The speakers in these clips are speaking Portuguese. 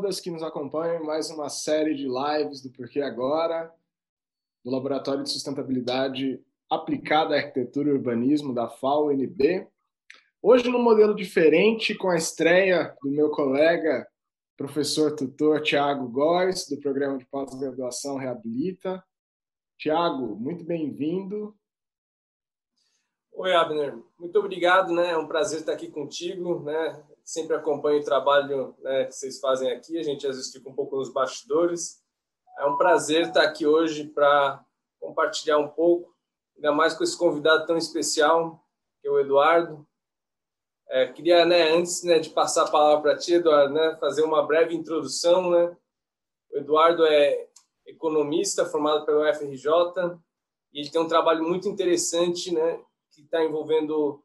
todas que nos acompanham em mais uma série de lives do Porquê Agora, do Laboratório de Sustentabilidade Aplicada à Arquitetura e Urbanismo da FAO-NB. Hoje, num modelo diferente, com a estreia do meu colega, professor tutor Tiago Góes, do Programa de Pós-Graduação Reabilita. Tiago, muito bem-vindo. Oi, Abner. Muito obrigado, né? É um prazer estar aqui contigo, né? Sempre acompanho o trabalho né, que vocês fazem aqui. A gente às vezes fica um pouco nos bastidores. É um prazer estar aqui hoje para compartilhar um pouco, ainda mais com esse convidado tão especial, que é o Eduardo. É, queria, né, antes né, de passar a palavra para ti, Eduardo, né, fazer uma breve introdução. Né? O Eduardo é economista formado pelo UFRJ e ele tem um trabalho muito interessante, né, que está envolvendo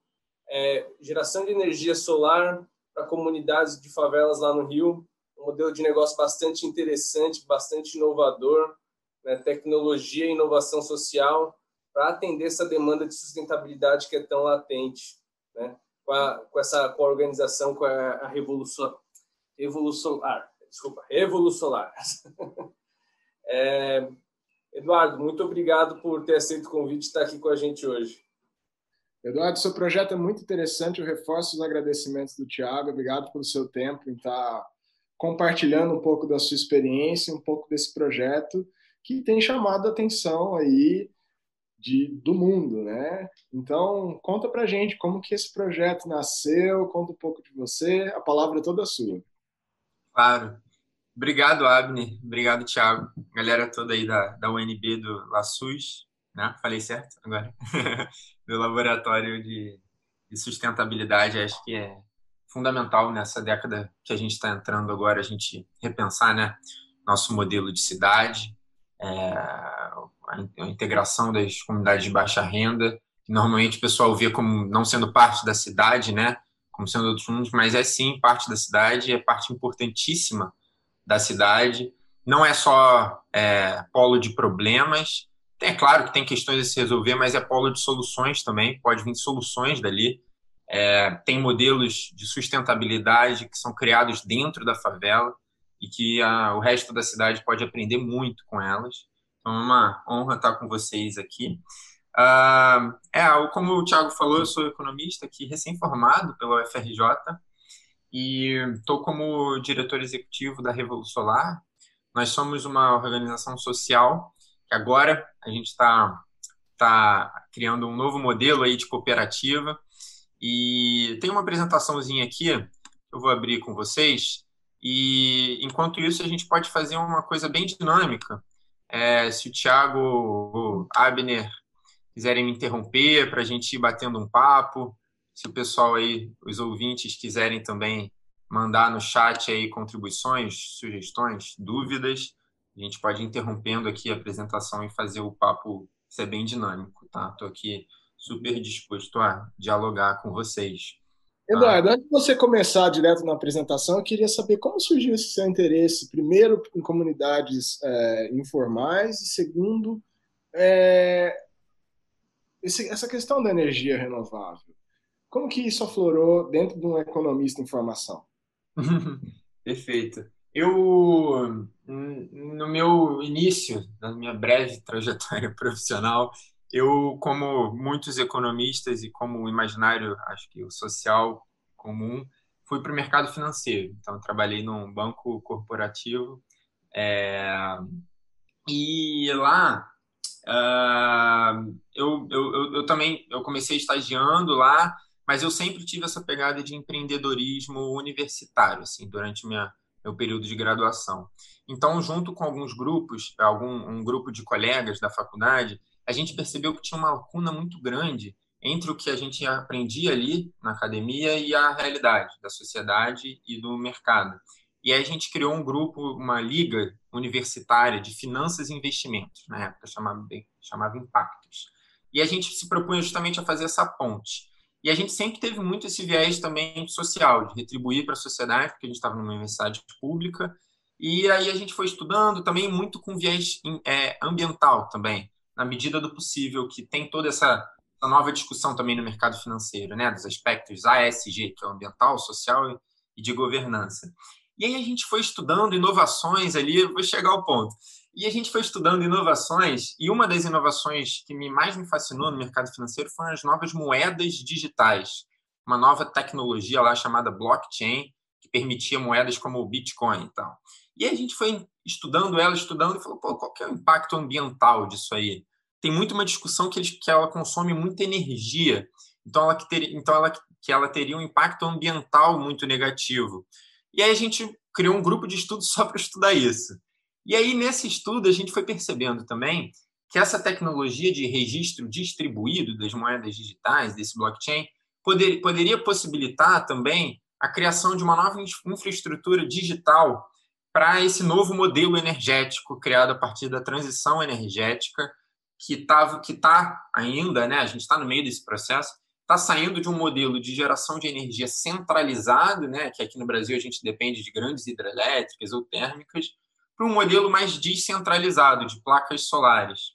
é, geração de energia solar para comunidades de favelas lá no Rio. Um modelo de negócio bastante interessante, bastante inovador, né? tecnologia e inovação social para atender essa demanda de sustentabilidade que é tão latente, né? com, a, com essa com a organização, com a, a revolução, revolução, ah, desculpa, revolucionar. é, Eduardo, muito obrigado por ter aceito o convite e estar aqui com a gente hoje. Eduardo, seu projeto é muito interessante. Eu reforço os agradecimentos do Tiago. Obrigado pelo seu tempo em estar compartilhando um pouco da sua experiência, um pouco desse projeto que tem chamado a atenção aí de, do mundo, né? Então, conta pra gente como que esse projeto nasceu, conta um pouco de você, a palavra é toda sua. Claro. Obrigado, Abner. Obrigado, Thiago. Galera toda aí da, da UNB do LaSUS, né? Falei certo agora? do Laboratório de, de Sustentabilidade. Acho que é fundamental nessa década que a gente está entrando agora, a gente repensar né, nosso modelo de cidade, é, a integração das comunidades de baixa renda, que normalmente o pessoal vê como não sendo parte da cidade, né, como sendo outros mundos, mas é sim parte da cidade, é parte importantíssima da cidade. Não é só é, polo de problemas, é claro que tem questões a se resolver, mas é polo de soluções também, pode vir soluções dali. É, tem modelos de sustentabilidade que são criados dentro da favela e que a, o resto da cidade pode aprender muito com elas. Então é uma honra estar com vocês aqui. Uh, é, como o Thiago falou, eu sou economista aqui, recém-formado pela UFRJ e estou como diretor executivo da Revolucionar. Nós somos uma organização social que agora a gente está tá criando um novo modelo aí de cooperativa e tem uma apresentaçãozinha aqui que eu vou abrir com vocês e enquanto isso a gente pode fazer uma coisa bem dinâmica. É, se o Thiago ou Abner quiserem me interromper para a gente ir batendo um papo, se o pessoal aí, os ouvintes quiserem também mandar no chat aí contribuições, sugestões, dúvidas, a gente pode ir interrompendo aqui a apresentação e fazer o papo ser bem dinâmico, tá? Estou aqui super disposto a dialogar com vocês. Tá? Eduardo, antes de você começar direto na apresentação, eu queria saber como surgiu esse seu interesse, primeiro, em comunidades é, informais, e segundo, é, esse, essa questão da energia renovável. Como que isso aflorou dentro de um economista em formação? Perfeito. Eu, no meu início, na minha breve trajetória profissional, eu, como muitos economistas e como o imaginário, acho que o social comum, fui para o mercado financeiro. Então, trabalhei num banco corporativo é, e lá uh, eu, eu, eu, também eu comecei estagiando lá, mas eu sempre tive essa pegada de empreendedorismo universitário, assim, durante minha meu período de graduação. Então, junto com alguns grupos, algum um grupo de colegas da faculdade, a gente percebeu que tinha uma lacuna muito grande entre o que a gente aprendia ali na academia e a realidade da sociedade e do mercado. E aí a gente criou um grupo, uma liga universitária de finanças e investimentos, na época chamava, chamava Impactos. E a gente se propunha justamente a fazer essa ponte. E a gente sempre teve muito esse viés também social, de retribuir para a sociedade, porque a gente estava numa universidade pública. E aí a gente foi estudando também muito com viés é, ambiental também, na medida do possível, que tem toda essa, essa, nova discussão também no mercado financeiro, né, dos aspectos ASG, que é ambiental, social e de governança. E aí a gente foi estudando inovações ali, vou chegar ao ponto. E a gente foi estudando inovações, e uma das inovações que me mais me fascinou no mercado financeiro foram as novas moedas digitais. Uma nova tecnologia lá chamada blockchain, que permitia moedas como o Bitcoin e tal. E a gente foi estudando ela, estudando, e falou, pô, qual que é o impacto ambiental disso aí? Tem muito uma discussão que, eles, que ela consome muita energia, então ela, que ter, então ela que ela teria um impacto ambiental muito negativo. E aí a gente criou um grupo de estudo só para estudar isso. E aí, nesse estudo, a gente foi percebendo também que essa tecnologia de registro distribuído das moedas digitais, desse blockchain, poder, poderia possibilitar também a criação de uma nova infraestrutura digital para esse novo modelo energético criado a partir da transição energética que está que tá ainda, né? A gente está no meio desse processo, está saindo de um modelo de geração de energia centralizado, né? Que aqui no Brasil a gente depende de grandes hidrelétricas ou térmicas, para um modelo mais descentralizado de placas solares.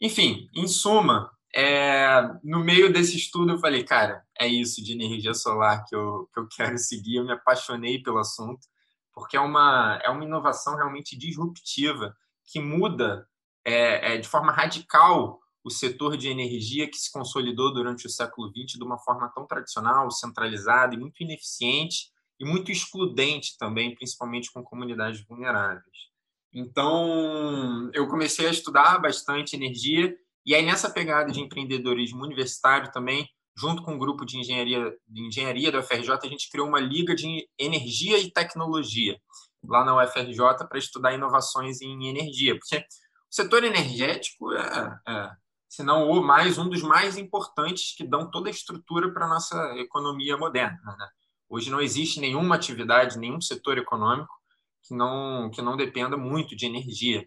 Enfim, em suma, é, no meio desse estudo eu falei, cara, é isso de energia solar que eu, que eu quero seguir. Eu me apaixonei pelo assunto, porque é uma, é uma inovação realmente disruptiva que muda é, é, de forma radical o setor de energia que se consolidou durante o século XX de uma forma tão tradicional, centralizada e muito ineficiente e muito excludente também, principalmente com comunidades vulneráveis. Então, eu comecei a estudar bastante energia e aí nessa pegada de empreendedorismo universitário também, junto com um grupo de engenharia de engenharia da UFRJ, a gente criou uma liga de energia e tecnologia lá na UFRJ para estudar inovações em energia, porque o setor energético é, é se não o mais um dos mais importantes que dão toda a estrutura para a nossa economia moderna. Né? Hoje não existe nenhuma atividade, nenhum setor econômico que não, que não dependa muito de energia.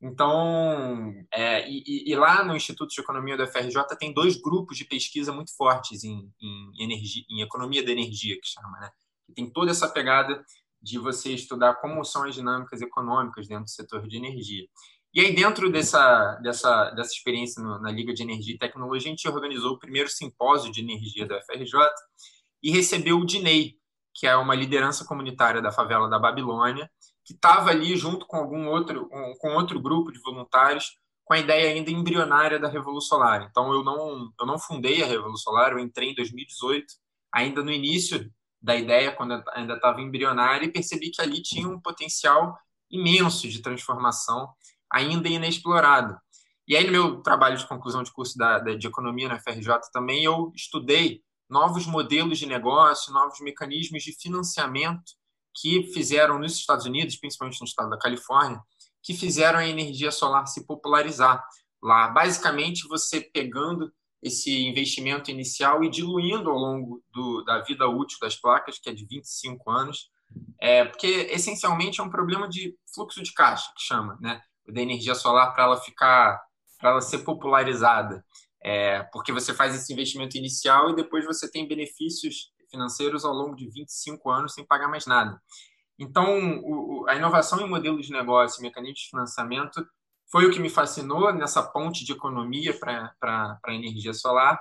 Então, é, e, e, lá no Instituto de Economia da FRJ tem dois grupos de pesquisa muito fortes em, em, energia, em economia da energia, que chama, né? Que tem toda essa pegada de você estudar como são as dinâmicas econômicas dentro do setor de energia. E aí, dentro dessa, dessa, dessa experiência no, na Liga de Energia e Tecnologia, a gente organizou o primeiro simpósio de energia da FRJ e recebeu o Dinei, que é uma liderança comunitária da favela da Babilônia, que estava ali junto com algum outro, com outro grupo de voluntários, com a ideia ainda embrionária da Revolução Solar. Então, eu não, eu não fundei a Revolução Solar, eu entrei em 2018, ainda no início da ideia, quando ainda estava embrionária, e percebi que ali tinha um potencial imenso de transformação, ainda inexplorado. E aí, no meu trabalho de conclusão de curso da, de economia na FRJ também, eu estudei novos modelos de negócio, novos mecanismos de financiamento que fizeram nos Estados Unidos, principalmente no estado da Califórnia, que fizeram a energia solar se popularizar lá. Basicamente, você pegando esse investimento inicial e diluindo ao longo do, da vida útil das placas, que é de 25 anos, é, porque essencialmente é um problema de fluxo de caixa, que chama, né? Da energia solar para ela ficar, para ela ser popularizada. É, porque você faz esse investimento inicial e depois você tem benefícios financeiros ao longo de 25 anos sem pagar mais nada. Então, o, a inovação em modelos de negócio mecanismos de financiamento foi o que me fascinou nessa ponte de economia para a energia solar.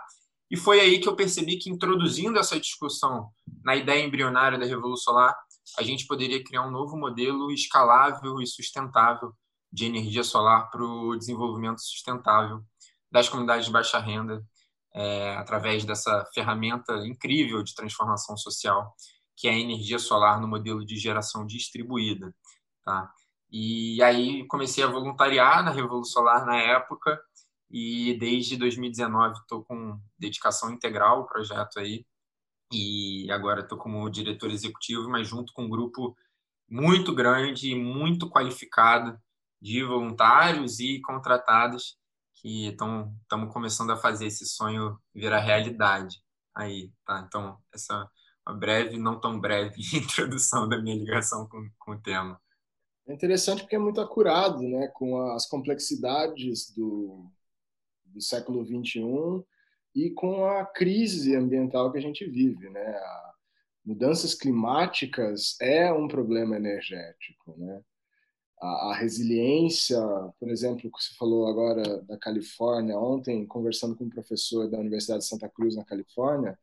E foi aí que eu percebi que, introduzindo essa discussão na ideia embrionária da Revolução Solar, a gente poderia criar um novo modelo escalável e sustentável de energia solar para o desenvolvimento sustentável das comunidades de baixa renda, é, através dessa ferramenta incrível de transformação social, que é a energia solar no modelo de geração distribuída. Tá? E aí comecei a voluntariar na Revolução Solar na época, e desde 2019 estou com dedicação integral ao projeto aí, e agora estou como diretor executivo, mas junto com um grupo muito grande e muito qualificado de voluntários e contratados que estamos começando a fazer esse sonho virar realidade aí, tá? Então, essa uma breve, não tão breve introdução da minha ligação com, com o tema. É interessante porque é muito acurado, né, com as complexidades do, do século 21 e com a crise ambiental que a gente vive, né? A mudanças climáticas é um problema energético, né? A, a, resiliência, por exemplo, que você falou agora da Califórnia, ontem, conversando com um professor da Universidade de Santa Cruz, na Califórnia,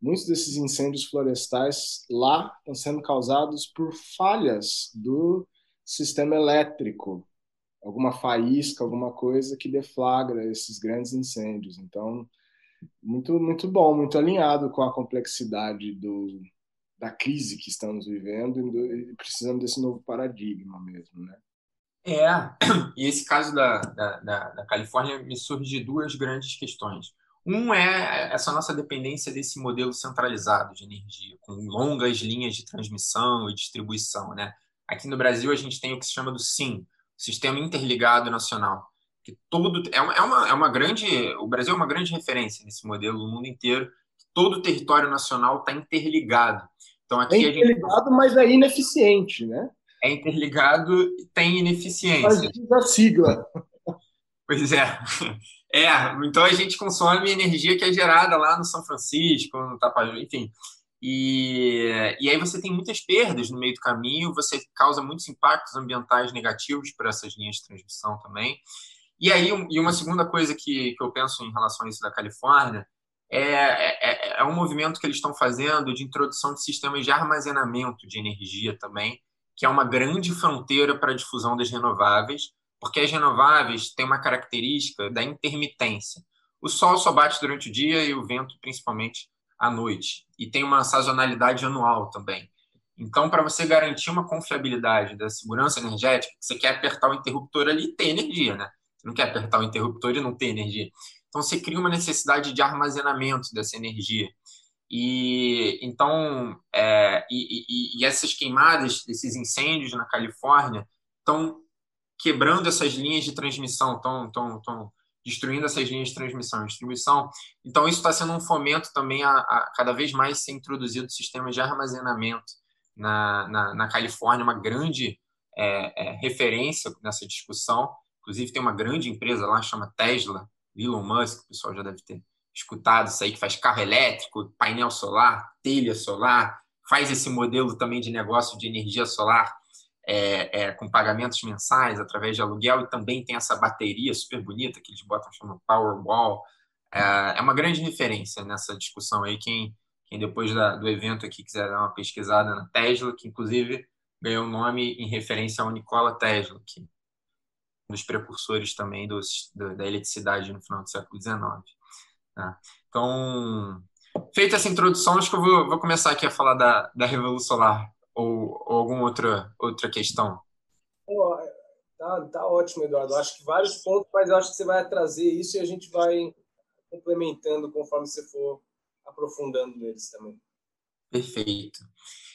muitos desses incêndios florestais lá estão sendo causados por falhas do sistema elétrico, alguma faísca, alguma coisa que deflagra esses grandes incêndios. Então, muito muito bom, muito alinhado com a complexidade do, da crise que estamos vivendo e precisamos desse novo paradigma mesmo, né? É, e esse caso da, da, da, da Califórnia me surge duas grandes questões. Um é essa nossa dependência desse modelo centralizado de energia, com longas linhas de transmissão e distribuição. Né? Aqui no Brasil, a gente tem o que se chama do SIM, Sistema Interligado Nacional, que todo é uma, é uma, é grande. O Brasil é uma grande referência nesse modelo no mundo inteiro. Todo o território nacional está interligado. Então, aqui é interligado, gente... mas é ineficiente, né? É interligado e tem ineficiência. Mas a sigla. Pois é. É, então a gente consome energia que é gerada lá no São Francisco, no Tapajós, enfim. E, e aí você tem muitas perdas no meio do caminho, você causa muitos impactos ambientais negativos para essas linhas de transmissão também. E aí, e uma segunda coisa que, que eu penso em relação a isso da Califórnia é, é, é um movimento que eles estão fazendo de introdução de sistemas de armazenamento de energia também, que é uma grande fronteira para a difusão das renováveis, porque as renováveis têm uma característica da intermitência. O sol só bate durante o dia e o vento principalmente à noite. E tem uma sazonalidade anual também. Então, para você garantir uma confiabilidade da segurança energética, você quer apertar o interruptor ali e ter energia, né? Você não quer apertar o interruptor e não ter energia. Então, você cria uma necessidade de armazenamento dessa energia. E então, é, e, e, e essas queimadas, esses incêndios na Califórnia, estão quebrando essas linhas de transmissão, estão, destruindo essas linhas de transmissão e distribuição. Então, isso está sendo um fomento também a, a, cada vez mais ser introduzido sistemas de armazenamento na, na, na Califórnia, uma grande é, é, referência nessa discussão. Inclusive, tem uma grande empresa lá, chama Tesla, Elon Musk, o pessoal já deve ter escutado isso aí, que faz carro elétrico, painel solar, telha solar, faz esse modelo também de negócio de energia solar é, é, com pagamentos mensais através de aluguel e também tem essa bateria super bonita que eles botam chamando Powerwall. É, é uma grande referência nessa discussão aí. Quem, quem depois da, do evento aqui quiser dar uma pesquisada na Tesla, que inclusive ganhou o nome em referência ao Nikola Tesla, que dos precursores também dos, da eletricidade no final do século XIX. Tá? Então, feita essa introdução, acho que eu vou, vou começar aqui a falar da, da Revolução Solar ou, ou alguma outra, outra questão? tá, tá ótimo, Eduardo. Acho que vários pontos, mas acho que você vai trazer isso e a gente vai complementando conforme você for aprofundando neles também. Perfeito.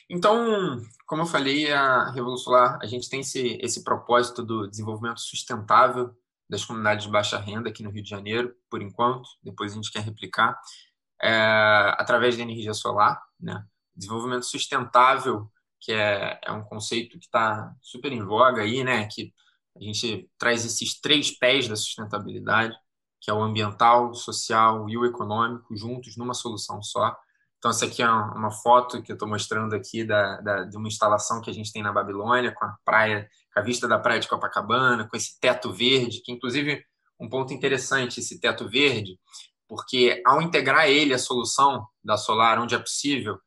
Então, como eu falei, a Revolução Solar, a gente tem esse, esse propósito do desenvolvimento sustentável das comunidades de baixa renda aqui no Rio de Janeiro, por enquanto, depois a gente quer replicar, é, através da energia solar. Né? Desenvolvimento sustentável que é, é um conceito que está super em voga aí, né? Que a gente traz esses três pés da sustentabilidade, que é o ambiental, o social e o econômico, juntos numa solução só. Então, essa aqui é uma foto que eu estou mostrando aqui da, da, de uma instalação que a gente tem na Babilônia, com a praia, com a vista da praia de Copacabana, com esse teto verde, que inclusive um ponto interessante, esse teto verde, porque ao integrar ele à solução da solar, onde é possível,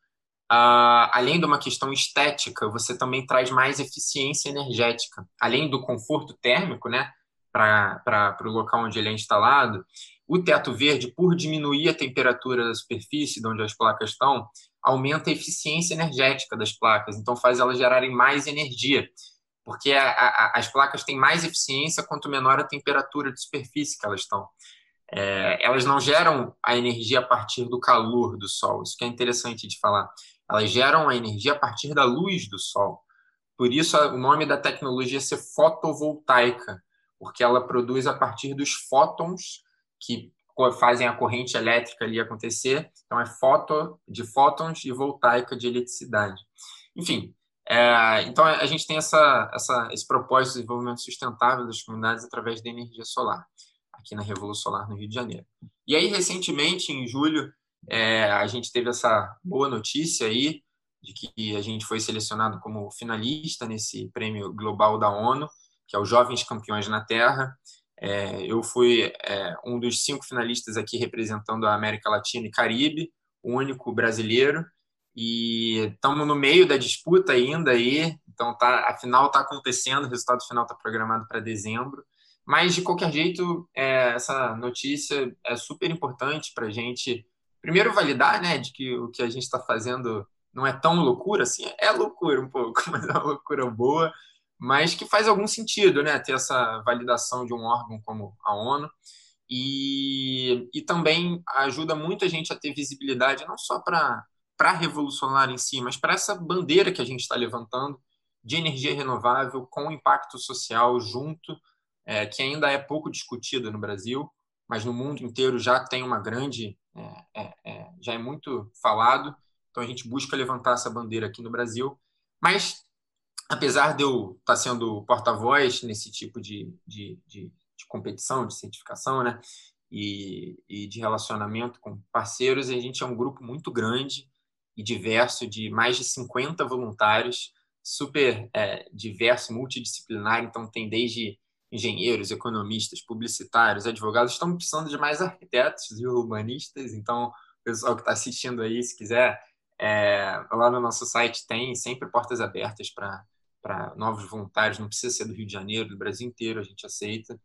Uh, além de uma questão estética, você também traz mais eficiência energética. Além do conforto térmico, né, para o local onde ele é instalado, o teto verde, por diminuir a temperatura da superfície de onde as placas estão, aumenta a eficiência energética das placas, então faz elas gerarem mais energia, porque a, a, as placas têm mais eficiência quanto menor a temperatura de superfície que elas estão. É, elas não geram a energia a partir do calor do sol, isso que é interessante de falar elas geram a energia a partir da luz do sol. Por isso, o nome da tecnologia é ser fotovoltaica, porque ela produz a partir dos fótons que fazem a corrente elétrica ali acontecer. Então, é foto de fótons e voltaica de eletricidade. Enfim, é, então a gente tem essa, essa, esse propósito de desenvolvimento sustentável das comunidades através da energia solar, aqui na Revolução Solar no Rio de Janeiro. E aí, recentemente, em julho, é, a gente teve essa boa notícia aí de que a gente foi selecionado como finalista nesse prêmio global da ONU, que é o Jovens Campeões na Terra. É, eu fui é, um dos cinco finalistas aqui representando a América Latina e Caribe. único brasileiro e estamos no meio da disputa ainda aí, então tá, a final está acontecendo, o resultado final está programado para dezembro. Mas, de qualquer jeito, é, essa notícia é super importante para a gente, primeiro, validar né, de que o que a gente está fazendo não é tão loucura assim. É loucura um pouco, mas é uma loucura boa, mas que faz algum sentido né, ter essa validação de um órgão como a ONU. E, e também ajuda muito a gente a ter visibilidade, não só para a revolucionária em si, mas para essa bandeira que a gente está levantando de energia renovável com impacto social junto é, que ainda é pouco discutida no Brasil, mas no mundo inteiro já tem uma grande, é, é, é, já é muito falado. Então a gente busca levantar essa bandeira aqui no Brasil. Mas apesar de eu estar sendo porta-voz nesse tipo de, de, de, de, competição, de certificação, né, e, e de relacionamento com parceiros, a gente é um grupo muito grande e diverso de mais de 50 voluntários, super é, diverso, multidisciplinar. Então tem desde engenheiros, economistas, publicitários, advogados, estão precisando de mais arquitetos e urbanistas. Então, o pessoal que está assistindo aí, se quiser, é, lá no nosso site tem sempre portas abertas para novos voluntários. Não precisa ser do Rio de Janeiro, do Brasil inteiro, a gente aceita.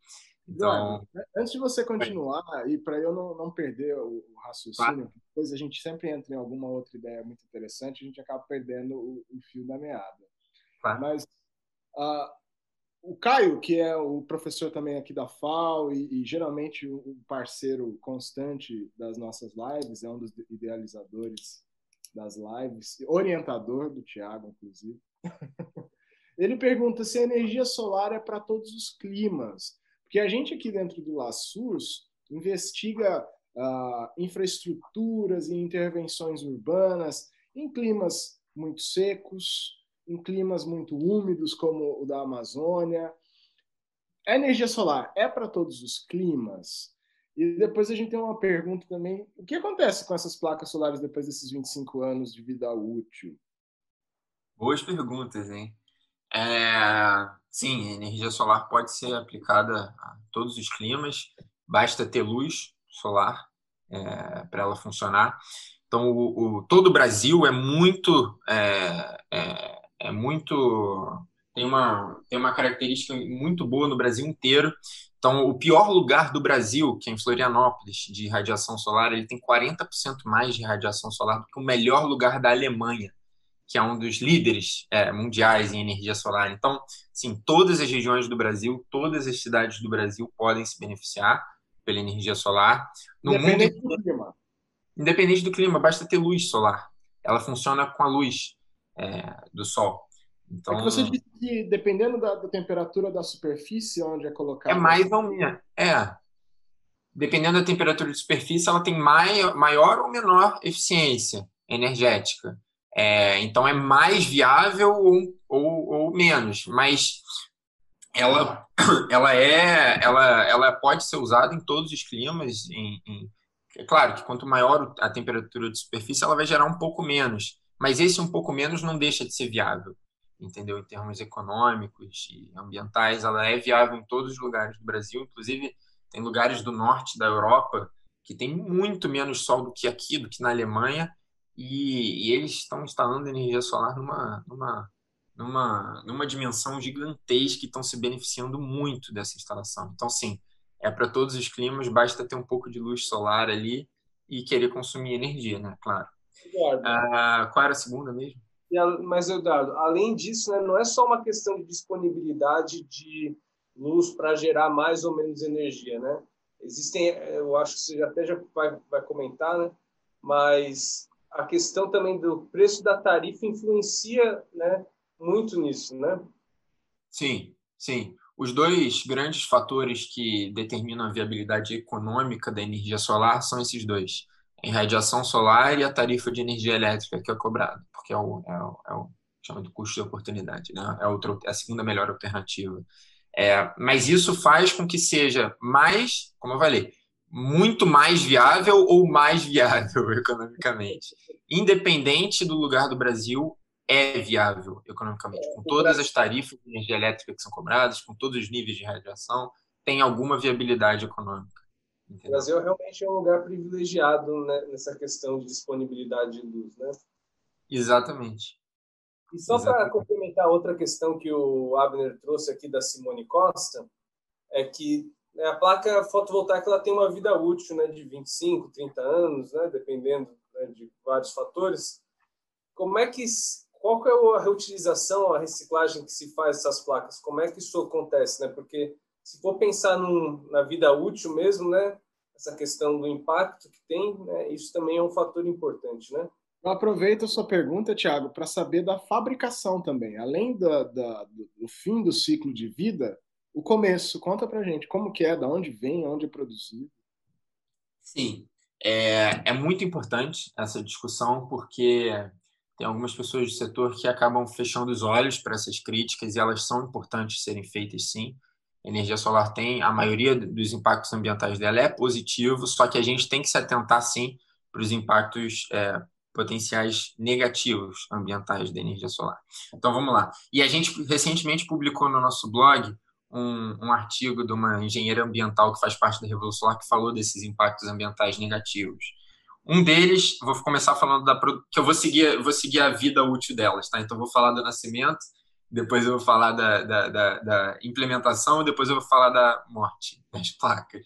Então, antes de você continuar, e para eu não, não perder o, raciocínio, depois a gente sempre entra em alguma outra ideia muito interessante, a gente acaba perdendo o, o fio da meada. Claro. Mas uh, o Caio, que é o professor também aqui da FAO e, e geralmente um parceiro constante das nossas lives, é um dos idealizadores das lives, orientador do Tiago, inclusive. Ele pergunta se a energia solar é para todos os climas, porque a gente aqui dentro do LaSUS investiga uh, infraestruturas e intervenções urbanas em climas muito secos, em climas muito úmidos, como o da Amazônia. A energia solar é para todos os climas? E depois a gente tem uma pergunta também: o que acontece com essas placas solares depois desses 25 anos de vida útil? Boas perguntas, hein? É, sim, energia solar pode ser aplicada a todos os climas, basta ter luz solar é, para ela funcionar. Então, o, o, todo o Brasil é muito é, é é muito tem uma tem uma característica muito boa no Brasil inteiro. Então, o pior lugar do Brasil, que é em Florianópolis, de radiação solar, ele tem 40% mais de radiação solar do que o melhor lugar da Alemanha, que é um dos líderes é, mundiais em energia solar. Então, sim, todas as regiões do Brasil, todas as cidades do Brasil podem se beneficiar pela energia solar. No Independente mundo, do clima. Independente do clima, basta ter luz solar. Ela funciona com a luz é, do Sol. Então, é que você disse que dependendo da, da, temperatura da superfície onde é colocado. É mais ou menos. É. Dependendo da temperatura de superfície, ela tem maior ou menor eficiência energética. É, então é mais viável ou, ou, ou, menos, mas ela, ela é, ela, ela pode ser usada em todos os climas. Em, em, é claro que quanto maior a temperatura de superfície, ela vai gerar um pouco menos mas esse um pouco menos não deixa de ser viável, entendeu? Em termos econômicos e ambientais, ela é viável em todos os lugares do Brasil, inclusive tem lugares do norte da Europa que tem muito menos sol do que aqui, do que na Alemanha, e, e eles estão instalando energia solar numa, numa, numa, numa dimensão gigantesca e estão se beneficiando muito dessa instalação. Então, sim, é para todos os climas, basta ter um pouco de luz solar ali e querer consumir energia, né? Claro. Ah, qual era a segunda mesmo? Mas, Eduardo, além disso, né, não é só uma questão de disponibilidade de luz para gerar mais ou menos energia, né? Existem, eu acho que você até já vai, vai comentar, né? Mas a questão também do preço da tarifa influencia, né, muito nisso, né? Sim, sim. Os dois grandes fatores que determinam a viabilidade econômica da energia solar são esses dois em radiação solar e a tarifa de energia elétrica que é cobrada, porque é o, é o, é o chama de custo de oportunidade, né? é, outra, é a segunda melhor alternativa. É, mas isso faz com que seja mais, como eu falei, muito mais viável ou mais viável economicamente. Independente do lugar do Brasil, é viável economicamente. Com todas as tarifas de energia elétrica que são cobradas, com todos os níveis de radiação, tem alguma viabilidade econômica. O Brasil realmente é um lugar privilegiado né, nessa questão de disponibilidade de luz, né? Exatamente. E só para complementar outra questão que o Abner trouxe aqui da Simone Costa, é que a placa fotovoltaica ela tem uma vida útil né, de 25, 30 anos, né, dependendo né, de vários fatores. Como é que qual é a reutilização, a reciclagem que se faz dessas placas? Como é que isso acontece, né? Porque se for pensar num, na vida útil mesmo, né, essa questão do impacto que tem, né, isso também é um fator importante, né? Eu aproveito a sua pergunta, Tiago, para saber da fabricação também. Além da, da, do fim do ciclo de vida, o começo. Conta para gente como que é, da onde vem, onde é produzido. Sim, é, é muito importante essa discussão porque tem algumas pessoas do setor que acabam fechando os olhos para essas críticas e elas são importantes serem feitas sim. A energia solar tem, a maioria dos impactos ambientais dela é positivo, só que a gente tem que se atentar sim para os impactos é, potenciais negativos ambientais da energia solar. Então vamos lá. E a gente recentemente publicou no nosso blog um, um, artigo de uma engenheira ambiental que faz parte da Revolução Solar que falou desses impactos ambientais negativos. Um deles, vou começar falando da que eu vou seguir, vou seguir a vida útil delas, tá? Então vou falar do nascimento, depois eu vou falar da, da, da, da implementação depois eu vou falar da morte das placas,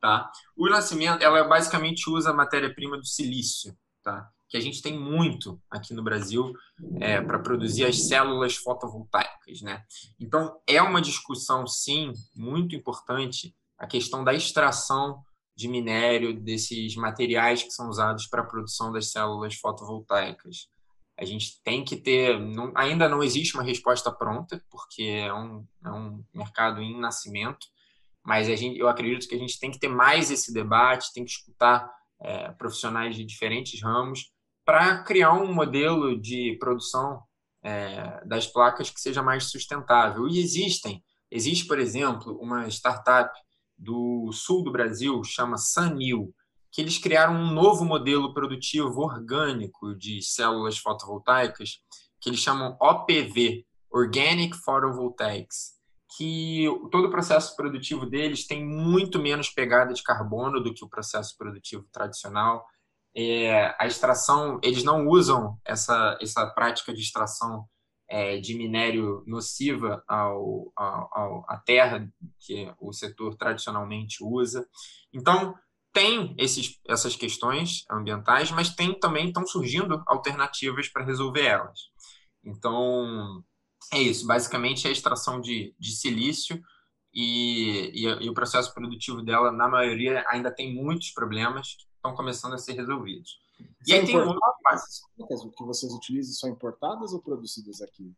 tá? O nascimento, ela basicamente usa a matéria-prima do silício, tá? Que a gente tem muito aqui no Brasil é, para produzir as células fotovoltaicas, né? Então é uma discussão sim muito importante a questão da extração de minério, desses materiais que são usados para a produção das células fotovoltaicas. A gente tem que ter. Não, ainda não existe uma resposta pronta, porque é um, é um mercado em nascimento, mas gente, eu acredito que a gente tem que ter mais esse debate, tem que escutar é, profissionais de diferentes ramos para criar um modelo de produção é, das placas que seja mais sustentável. E existem. Existe, por exemplo, uma startup do sul do Brasil, chama Sanil, que eles criaram um novo modelo produtivo orgânico de células fotovoltaicas, que eles chamam OPV, Organic Photovoltaics, que todo o processo produtivo deles tem muito menos pegada de carbono do que o processo produtivo tradicional. É, a extração, eles não usam essa, essa prática de extração é, de minério nociva ao, ao, à terra que o setor tradicionalmente usa. Então, tem esses, essas questões ambientais, mas tem também estão surgindo alternativas para resolver elas. Então, é isso. Basicamente, é a extração de, de silício e, e, e o processo produtivo dela, na maioria, ainda tem muitos problemas estão começando a ser resolvidos. E aí tem outras O que vocês utilizam são importadas ou produzidas aqui?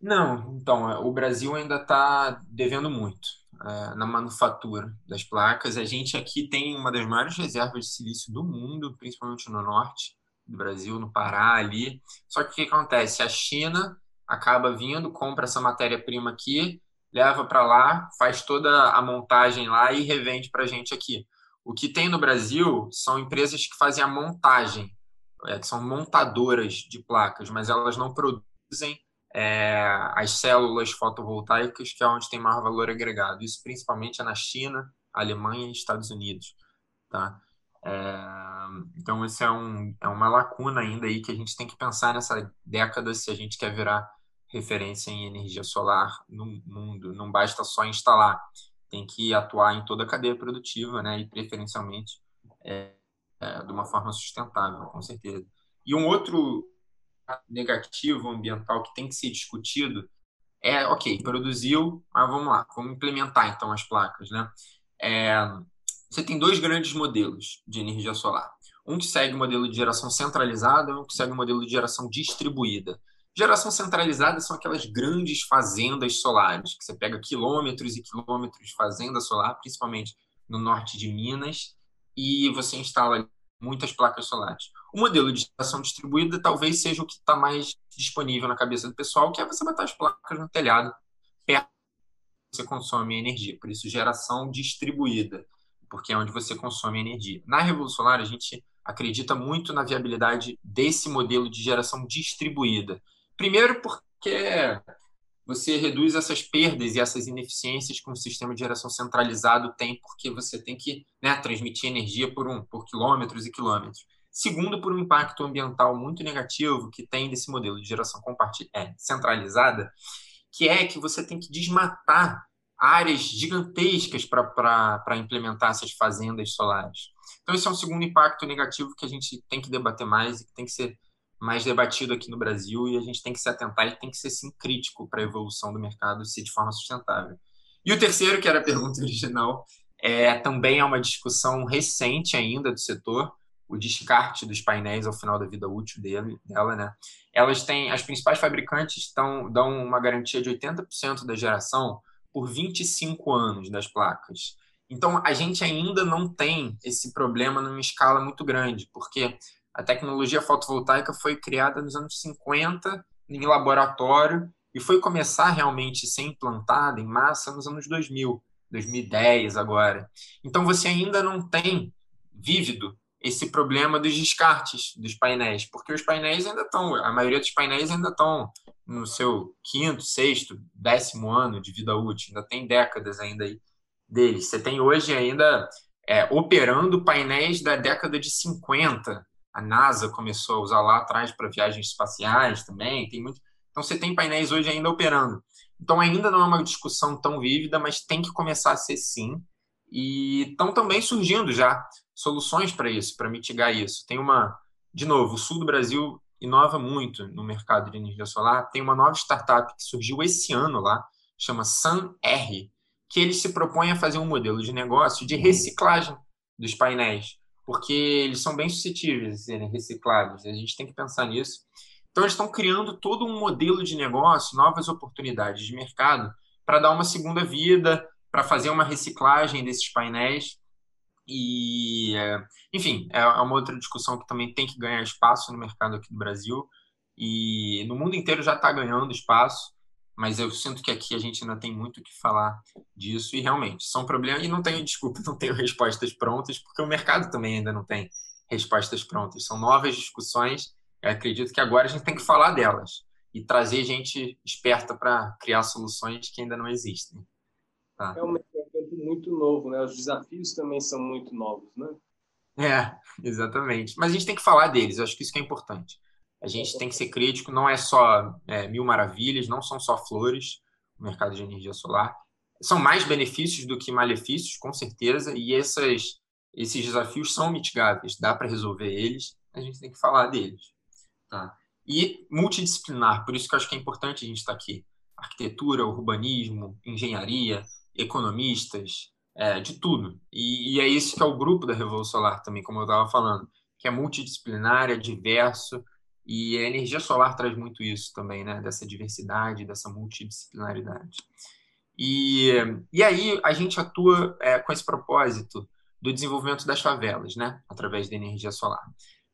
Não, então, é, o Brasil ainda está devendo muito é, na manufatura das placas. A gente aqui tem uma das maiores reservas de silício do mundo, principalmente no norte do Brasil, no Pará, ali. Só que o que acontece? A China acaba vindo, compra essa matéria-prima aqui, leva para lá, faz toda a montagem lá e revende para a gente aqui. O que tem no Brasil são empresas que fazem a montagem, é, que são montadoras de placas, mas elas não produzem é, as células fotovoltaicas, que é onde tem maior valor agregado. Isso principalmente é na China, Alemanha e Estados Unidos. Tá? É, então, isso é, um, é uma lacuna ainda aí que a gente tem que pensar nessa década se a gente quer virar referência em energia solar no mundo. Não basta só instalar tem que atuar em toda a cadeia produtiva, né, e preferencialmente é, é, de uma forma sustentável, com certeza. E um outro negativo ambiental que tem que ser discutido é, ok, produziu, mas vamos lá, vamos implementar então as placas, né? É, você tem dois grandes modelos de energia solar. Um que segue o modelo de geração centralizada um que segue o modelo de geração distribuída. Geração centralizada são aquelas grandes fazendas solares, que você pega quilômetros e quilômetros de fazenda solar, principalmente no norte de Minas, e você instala muitas placas solares. O modelo de geração distribuída talvez seja o que está mais disponível na cabeça do pessoal, que é você botar as placas no telhado perto você consome energia. Por isso, geração distribuída, porque é onde você consome energia. Na Revolução Solar, a gente acredita muito na viabilidade desse modelo de geração distribuída, Primeiro porque você reduz essas perdas e essas ineficiências que um sistema de geração centralizado tem, porque você tem que né, transmitir energia por, um, por quilômetros e quilômetros. Segundo, por um impacto ambiental muito negativo que tem desse modelo de geração é, centralizada, que é que você tem que desmatar áreas gigantescas para implementar essas fazendas solares. Então, esse é um segundo impacto negativo que a gente tem que debater mais e que tem que ser mais debatido aqui no Brasil e a gente tem que se atentar e tem que ser, sim, crítico para a evolução do mercado ser de forma sustentável. E o terceiro, que era a pergunta original, é, também é uma discussão recente ainda do setor, o descarte dos painéis ao final da vida útil dele, dela, né? Elas têm, as principais fabricantes estão, dão uma garantia de 80% da geração por 25 anos das placas. Então, a gente ainda não tem esse problema numa escala muito grande, porque a tecnologia fotovoltaica foi criada nos anos 50 em laboratório e foi começar realmente a ser implantada em massa nos anos 2000, 2010 agora. Então, você ainda não tem vívido esse problema dos descartes dos painéis, porque os painéis ainda estão, a maioria dos painéis ainda estão no seu quinto, sexto, décimo ano de vida útil, ainda tem décadas ainda aí deles. Você tem hoje ainda é, operando painéis da década de 50. A NASA começou a usar lá atrás para viagens espaciais também. Tem muito. Então você tem painéis hoje ainda operando. Então ainda não é uma discussão tão vívida, mas tem que começar a ser sim. E estão também surgindo já soluções para isso, para mitigar isso. Tem uma, de novo, o sul do Brasil inova muito no mercado de energia solar. Tem uma nova startup que surgiu esse ano lá, chama SunR, que eles se propõem a fazer um modelo de negócio de reciclagem dos painéis, porque eles são bem suscetíveis a serem reciclados. A gente tem que pensar nisso. Então, eles estão criando todo um modelo de negócio, novas oportunidades de mercado, para dar uma segunda vida, para fazer uma reciclagem desses painéis. E, é, enfim, é, é uma outra discussão que também tem que ganhar espaço no mercado aqui do Brasil. E no mundo inteiro já está ganhando espaço, mas eu sinto que aqui a gente ainda tem muito o que falar disso. E realmente, são problemas. E não tenho desculpa, não tenho respostas prontas, porque o mercado também ainda não tem respostas prontas. São novas discussões. Eu acredito que agora a gente tem que falar delas e trazer gente esperta para criar soluções que ainda não existem. Tá. É um campo muito novo, né? Os desafios também são muito novos, né? É, exatamente. Mas a gente tem que falar deles, eu acho que isso que é importante. A gente tem que ser crítico, não é só é, mil maravilhas, não são só flores o mercado de energia solar. São mais benefícios do que malefícios, com certeza, e essas, esses desafios são mitigáveis, dá para resolver eles, a gente tem que falar deles. Tá? E multidisciplinar, por isso que eu acho que é importante a gente estar aqui. Arquitetura, urbanismo, engenharia, economistas, é, de tudo. E, e, é isso que é o grupo da Revolução Solar também, como eu estava falando, que é multidisciplinar, é diverso, e a energia solar traz muito isso também, né? Dessa diversidade, dessa multidisciplinaridade. E, e aí a gente atua é, com esse propósito do desenvolvimento das favelas, né? Através da energia solar.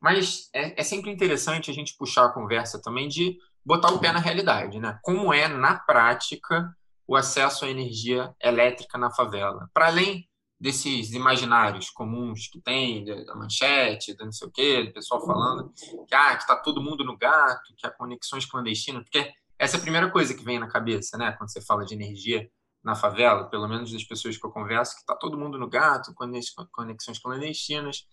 Mas é, é sempre interessante a gente puxar a conversa também de botar o pé na realidade, né? Como é, na prática, o acesso à energia elétrica na favela. Para além desses imaginários comuns que tem, da manchete, da não sei o quê, do pessoal falando que ah, está todo mundo no gato, que há conexões clandestinas, porque essa é a primeira coisa que vem na cabeça, né, quando você fala de energia na favela, pelo menos das pessoas que eu converso, que está todo mundo no gato, conexões clandestinas.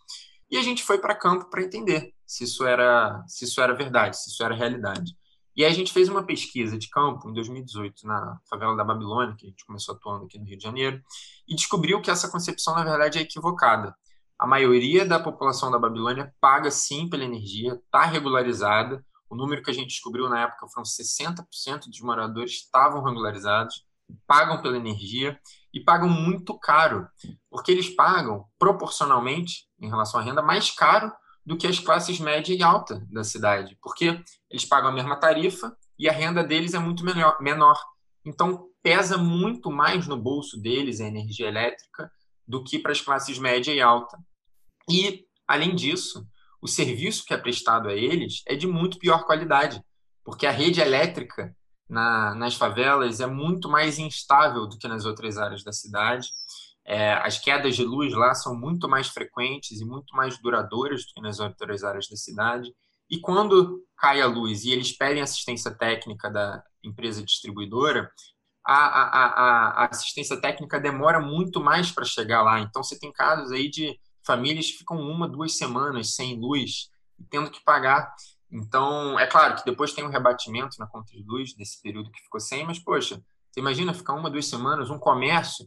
E a gente foi para campo para entender se isso era se isso era verdade, se isso era realidade. E aí a gente fez uma pesquisa de campo em 2018 na favela da Babilônia, que a gente começou atuando aqui no Rio de Janeiro, e descobriu que essa concepção, na verdade, é equivocada. A maioria da população da Babilônia paga sim pela energia, está regularizada. O número que a gente descobriu na época foram 60% dos moradores estavam regularizados, pagam pela energia e pagam muito caro, porque eles pagam proporcionalmente, em relação à renda, mais caro do que as classes média e alta da cidade, porque eles pagam a mesma tarifa e a renda deles é muito menor. menor. Então, pesa muito mais no bolso deles a energia elétrica do que para as classes média e alta. E, além disso, o serviço que é prestado a eles é de muito pior qualidade, porque a rede elétrica na, nas favelas é muito mais instável do que nas outras áreas da cidade é, as quedas de luz lá são muito mais frequentes e muito mais duradouras do que nas outras áreas da cidade. E quando cai a luz e eles pedem assistência técnica da empresa distribuidora, a, a, a, a assistência técnica demora muito mais para chegar lá. Então, você tem casos aí de famílias que ficam uma, duas semanas sem luz, tendo que pagar. Então, é claro que depois tem um rebatimento na conta de luz desse período que ficou sem, mas, poxa, você imagina ficar uma, duas semanas, um comércio,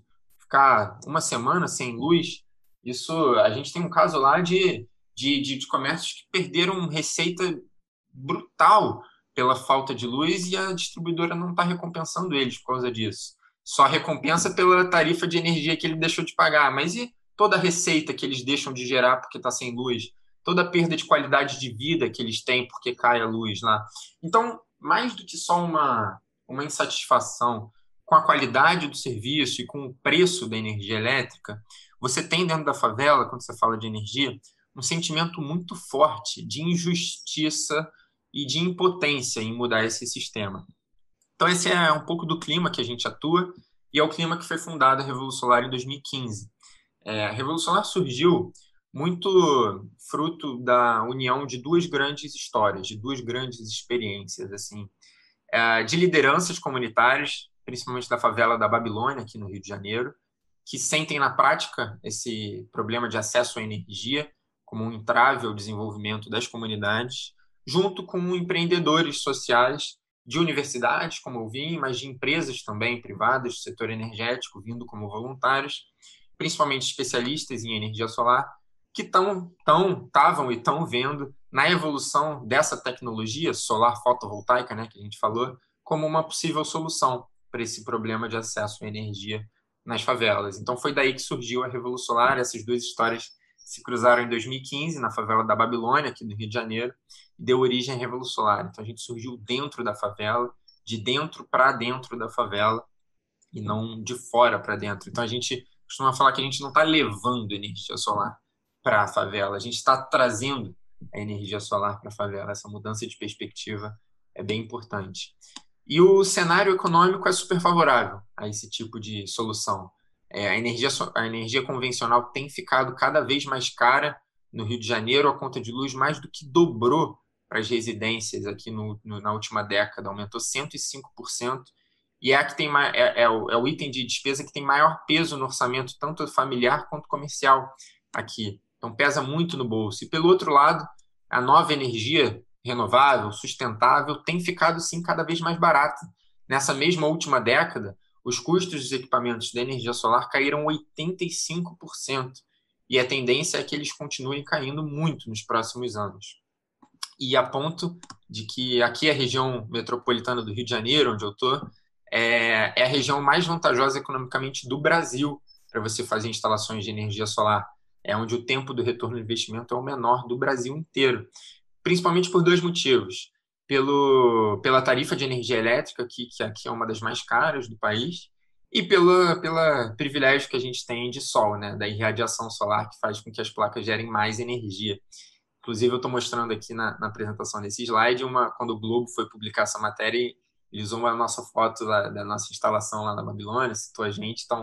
ficar uma semana sem luz. Isso, a gente tem um caso lá de, de, de, de comércios que perderam receita brutal pela falta de luz e a distribuidora não está recompensando eles por causa disso. Só recompensa pela tarifa de energia que ele deixou de pagar. Mas e toda a receita que eles deixam de gerar porque está sem luz? Toda a perda de qualidade de vida que eles têm porque cai a luz lá? Então, mais do que só uma, uma insatisfação com a qualidade do serviço e com o preço da energia elétrica, você tem dentro da favela, quando você fala de energia, um sentimento muito forte de injustiça e de impotência em mudar esse sistema. Então, esse é um pouco do clima que a gente atua e é o clima que foi fundada a Revolução Solar em 2015. É, a Revolução Solar surgiu muito fruto da união de duas grandes histórias, de duas grandes experiências, assim, é, de lideranças comunitárias, principalmente da favela da Babilônia, aqui no Rio de Janeiro, que sentem na prática esse problema de acesso à energia como um entrave ao desenvolvimento das comunidades, junto com empreendedores sociais de universidades, como eu vi, mas de empresas também privadas do setor energético, vindo como voluntários, principalmente especialistas em energia solar, que estão, estavam e estão vendo na evolução dessa tecnologia solar fotovoltaica, né, que a gente falou, como uma possível solução para esse problema de acesso à energia nas favelas. Então foi daí que surgiu a Revolução Solar, essas duas histórias se cruzaram em 2015 na favela da Babilônia, aqui no Rio de Janeiro, e deu origem à Revolução Solar. Então a gente surgiu dentro da favela, de dentro para dentro da favela e não de fora para dentro. Então a gente costuma falar que a gente não está levando energia solar para a favela, a gente está trazendo a energia solar para a favela. Essa mudança de perspectiva é bem importante. E o cenário econômico é super favorável a esse tipo de solução. É, a, energia, a energia convencional tem ficado cada vez mais cara no Rio de Janeiro, a conta de luz mais do que dobrou para as residências aqui no, no, na última década, aumentou 105%, e é, a que tem, é, é, o, é o item de despesa que tem maior peso no orçamento, tanto familiar quanto comercial aqui. Então pesa muito no bolso. E pelo outro lado, a nova energia renovável, sustentável, tem ficado sim cada vez mais barata. Nessa mesma última década, os custos dos equipamentos da energia solar caíram 85%, e a tendência é que eles continuem caindo muito nos próximos anos. E a ponto de que aqui a região metropolitana do Rio de Janeiro, onde eu estou, é, é a região mais vantajosa economicamente do Brasil para você fazer instalações de energia solar. É onde o tempo do retorno do investimento é o menor do Brasil inteiro, principalmente por dois motivos pelo, pela tarifa de energia elétrica, que, que aqui é uma das mais caras do país, e pelo pela privilégio que a gente tem de sol, né, da irradiação solar, que faz com que as placas gerem mais energia. Inclusive, eu estou mostrando aqui na, na, apresentação desse slide, uma, quando o Globo foi publicar essa matéria, ele usou a nossa foto lá, da nossa instalação lá na Babilônia, citou a gente, então a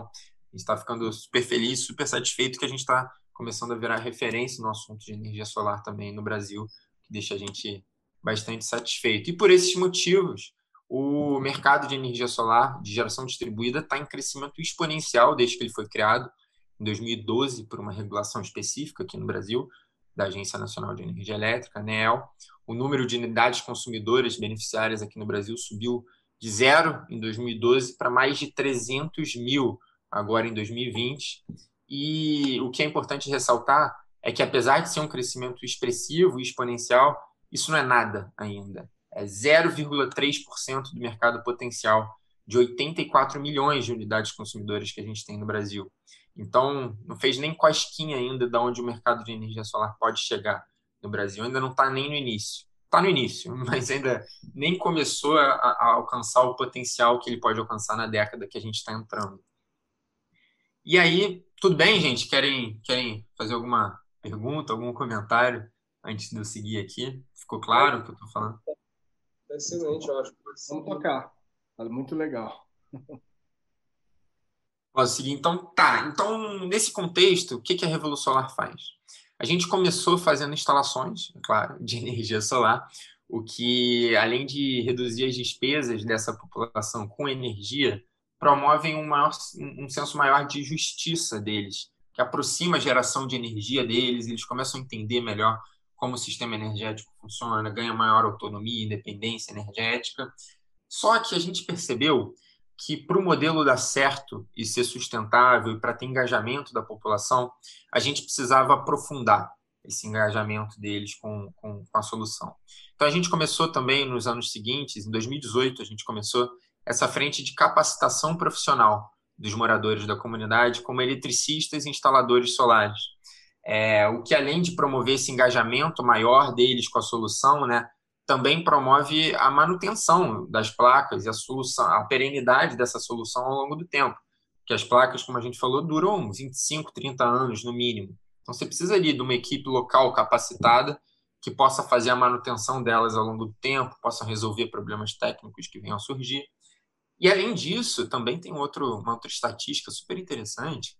gente está ficando super feliz, super satisfeito que a gente está começando a virar referência no assunto de energia solar também no Brasil, que deixa a gente bastante satisfeito. E por esses motivos, o mercado de energia solar de geração distribuída está em crescimento exponencial desde que ele foi criado em 2012 por uma regulação específica aqui no Brasil, da Agência Nacional de Energia Elétrica, ANEEL. O número de unidades consumidoras beneficiárias aqui no Brasil subiu de zero em 2012 para mais de 300 mil agora em 2020. E o que é importante ressaltar é que, apesar de ser um crescimento expressivo e exponencial, isso não é nada ainda. É 0,3% do mercado potencial de 84 milhões de unidades consumidoras que a gente tem no Brasil. Então, não fez nem cosquinha ainda de onde o mercado de energia solar pode chegar no Brasil. Ainda não está nem no início. Está no início, mas ainda nem começou a, a, alcançar o potencial que ele pode alcançar na década que a gente está entrando. E aí, tudo bem, gente? Querem, querem fazer alguma pergunta, algum comentário antes de eu seguir aqui? Ficou claro o que eu estou falando? Excelente, eu acho. Vamos tocar. Tá muito legal. Posso seguir? Então, tá. Então, nesse contexto, o que, que a Revolução Solar faz? A gente começou fazendo instalações, claro, de energia solar, o que, além de reduzir as despesas dessa população com energia, promovem um, maior, um senso maior de justiça deles, que aproxima a geração de energia deles, eles começam a entender melhor como o sistema energético funciona, ganha maior autonomia, independência energética. Só que a gente percebeu que para o modelo dar certo e ser sustentável e para ter engajamento da população, a gente precisava aprofundar esse engajamento deles com, com, com, a solução. Então, a gente começou também nos anos seguintes, em 2018, a gente começou essa frente de capacitação profissional dos moradores da comunidade como eletricistas e instaladores solares. É, o que, além de promover esse engajamento maior deles com a solução, né, também promove a manutenção das placas e a solução, a perenidade dessa solução ao longo do tempo. Que as placas, como a gente falou, duram 25, 30 anos no mínimo. Então você precisa ali de uma equipe local capacitada que possa fazer a manutenção delas ao longo do tempo, possa resolver problemas técnicos que venham a surgir. E além disso, também tem outro, uma outra estatística super interessante,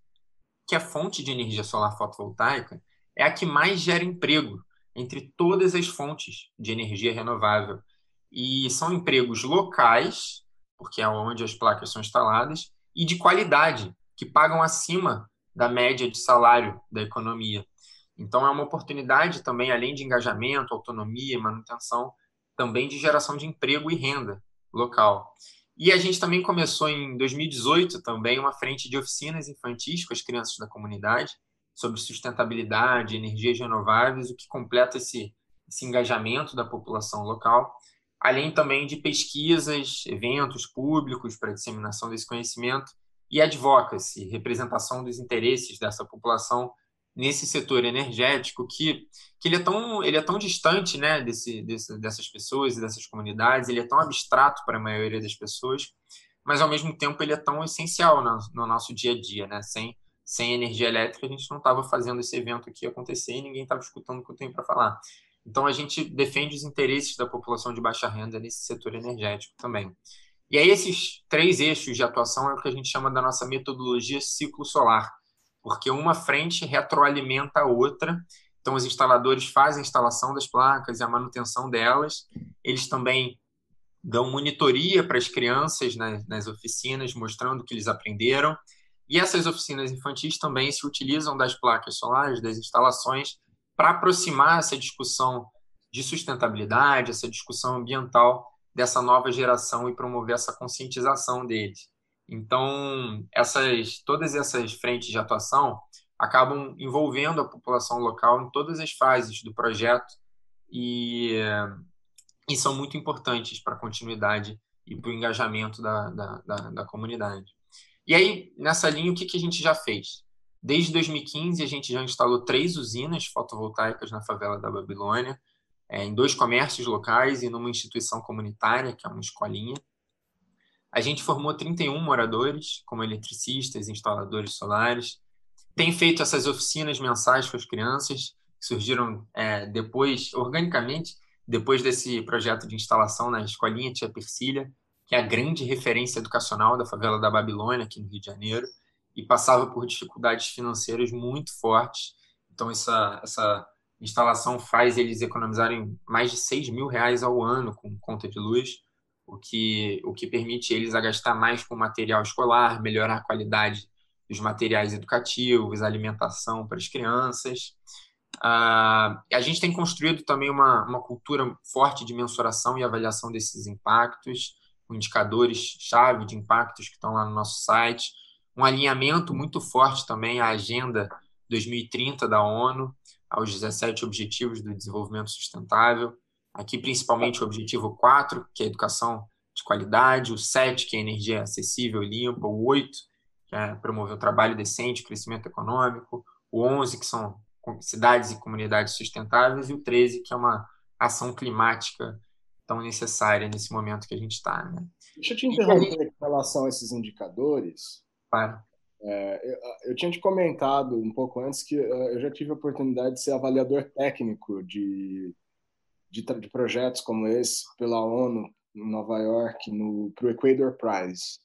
que a fonte de energia solar fotovoltaica é a que mais gera emprego entre todas as fontes de energia renovável. E são empregos locais, porque é onde as placas são instaladas, e de qualidade, que pagam acima da média de salário da economia. Então, é uma oportunidade também, além de engajamento, autonomia, manutenção, também de geração de emprego e renda local. E a gente também começou em 2018 também uma frente de oficinas infantis com as crianças da comunidade, sobre sustentabilidade, energias renováveis, o que completa esse, esse engajamento da população local, além também de pesquisas, eventos públicos para disseminação desse conhecimento e advocacy, representação dos interesses dessa população nesse setor energético que, que ele, é tão, ele é tão distante né, desse, desse, dessas pessoas e dessas comunidades, ele é tão abstrato para a maioria das pessoas, mas ao mesmo tempo ele é tão essencial no, no nosso dia a dia, né? Sem, sem energia elétrica, a gente não estava fazendo esse evento aqui acontecer e ninguém estava escutando o que eu tenho para falar. Então, a gente defende os interesses da população de baixa renda nesse setor energético também. E aí, esses três eixos de atuação é o que a gente chama da nossa metodologia ciclo solar, porque uma frente retroalimenta a outra. Então, os instaladores fazem a instalação das placas e a manutenção delas. Eles também dão monitoria para as crianças nas, nas oficinas, mostrando o que eles aprenderam. E essas oficinas infantis também se utilizam das placas solares, das instalações, para aproximar essa discussão de sustentabilidade, essa discussão ambiental dessa nova geração e promover essa conscientização deles. Então, essas, todas essas frentes de atuação acabam envolvendo a população local em todas as fases do projeto e, e são muito importantes para a continuidade e para o engajamento da, da, da, da comunidade. E aí, nessa linha, o que, que a gente já fez? Desde 2015, a gente já instalou três usinas fotovoltaicas na favela da Babilônia, é, em dois comércios locais e numa instituição comunitária, que é uma escolinha. A gente formou 31 moradores, como eletricistas, instaladores solares. Tem feito essas oficinas mensais com as crianças, que surgiram é, depois, organicamente, depois desse projeto de instalação na escolinha Tia Persília, que é a grande referência educacional da favela da Babilônia, aqui no Rio de Janeiro, e passava por dificuldades financeiras muito fortes. Então, essa, essa instalação faz eles economizarem mais de 6 mil reais ao ano com conta de luz, o que, o que permite eles a gastar mais com material escolar, melhorar a qualidade dos materiais educativos, alimentação para as crianças. Uh, a gente tem construído também uma, uma cultura forte de mensuração e avaliação desses impactos indicadores-chave de impactos que estão lá no nosso site, um alinhamento muito forte também à Agenda 2030 da ONU, aos 17 Objetivos do Desenvolvimento Sustentável, aqui principalmente o objetivo 4, que é educação de qualidade, o 7, que é energia acessível e limpa, o 8, que é promover o trabalho decente, crescimento econômico, o 11, que são cidades e comunidades sustentáveis, e o 13, que é uma ação climática tão necessária nesse momento que a gente está. Né? Deixa eu te interromper aí... com relação a esses indicadores. Claro. É, eu, eu, tinha te comentado um pouco antes que é, eu já tive a oportunidade de ser avaliador técnico de, de, de projetos como esse pela ONU em Nova York para o Equator Prize.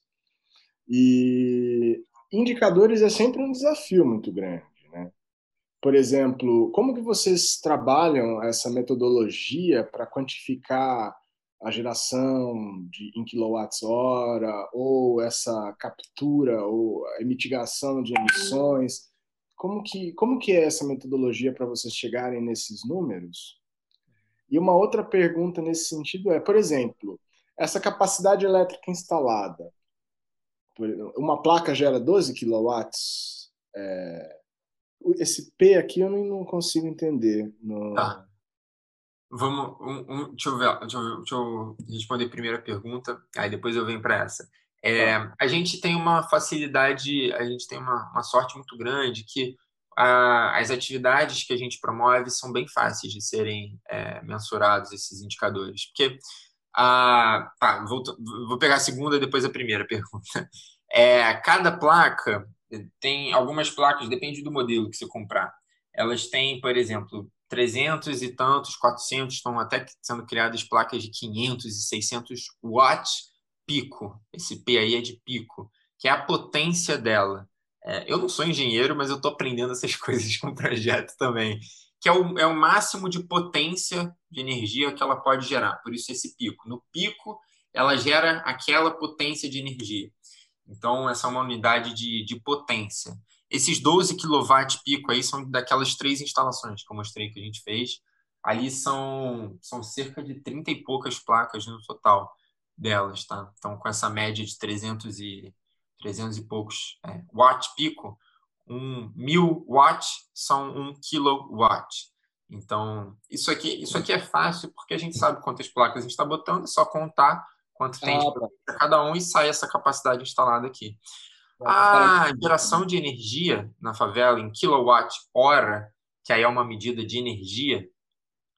E indicadores é sempre um desafio muito grande, né? por exemplo, como que vocês trabalham essa metodologia para quantificar a geração de, em quilowatts-hora ou essa captura ou a mitigação de emissões? Como que, como que é essa metodologia para vocês chegarem nesses números? E uma outra pergunta nesse sentido é, por exemplo, essa capacidade elétrica instalada, uma placa gera 12 quilowatts, é, esse P aqui eu não consigo entender. No... Tá. Vamos, um, um, deixa, eu ver, deixa, eu, deixa, eu responder a primeira pergunta, aí depois eu venho para essa. É, tá. a gente tem uma facilidade, a gente tem uma, uma sorte muito grande que as atividades que a gente promove são bem fáceis de serem é, mensurados, esses indicadores. Porque, tá, vou, vou pegar a segunda depois a primeira pergunta. É, cada placa tem algumas placas, depende do modelo que você comprar. Elas têm, por exemplo, 300 e tantos, 400, estão até sendo criadas placas de 500 e 600 watts pico. Esse P aí é de pico, que é a potência dela. É, eu não sou engenheiro, mas eu estou aprendendo essas coisas com o projeto também. Que é o, é o máximo de potência de energia que ela pode gerar, por isso esse pico. No pico, ela gera aquela potência de energia. Então, essa é uma unidade de, de potência. Esses 12 kW pico aí são daquelas três instalações que eu mostrei que a gente fez. Ali são, são cerca de 30 e poucas placas no total delas, tá? Então, com essa média de 300 e, 300 e poucos é, watt pico, um mil watts são um kilowatt. Então, isso aqui, isso aqui é fácil porque a gente sabe quantas placas a gente está botando, é só contar quanto tem ah, para cada um e sai essa capacidade instalada aqui. A geração de energia na favela em quilowatt-hora, que aí é uma medida de energia,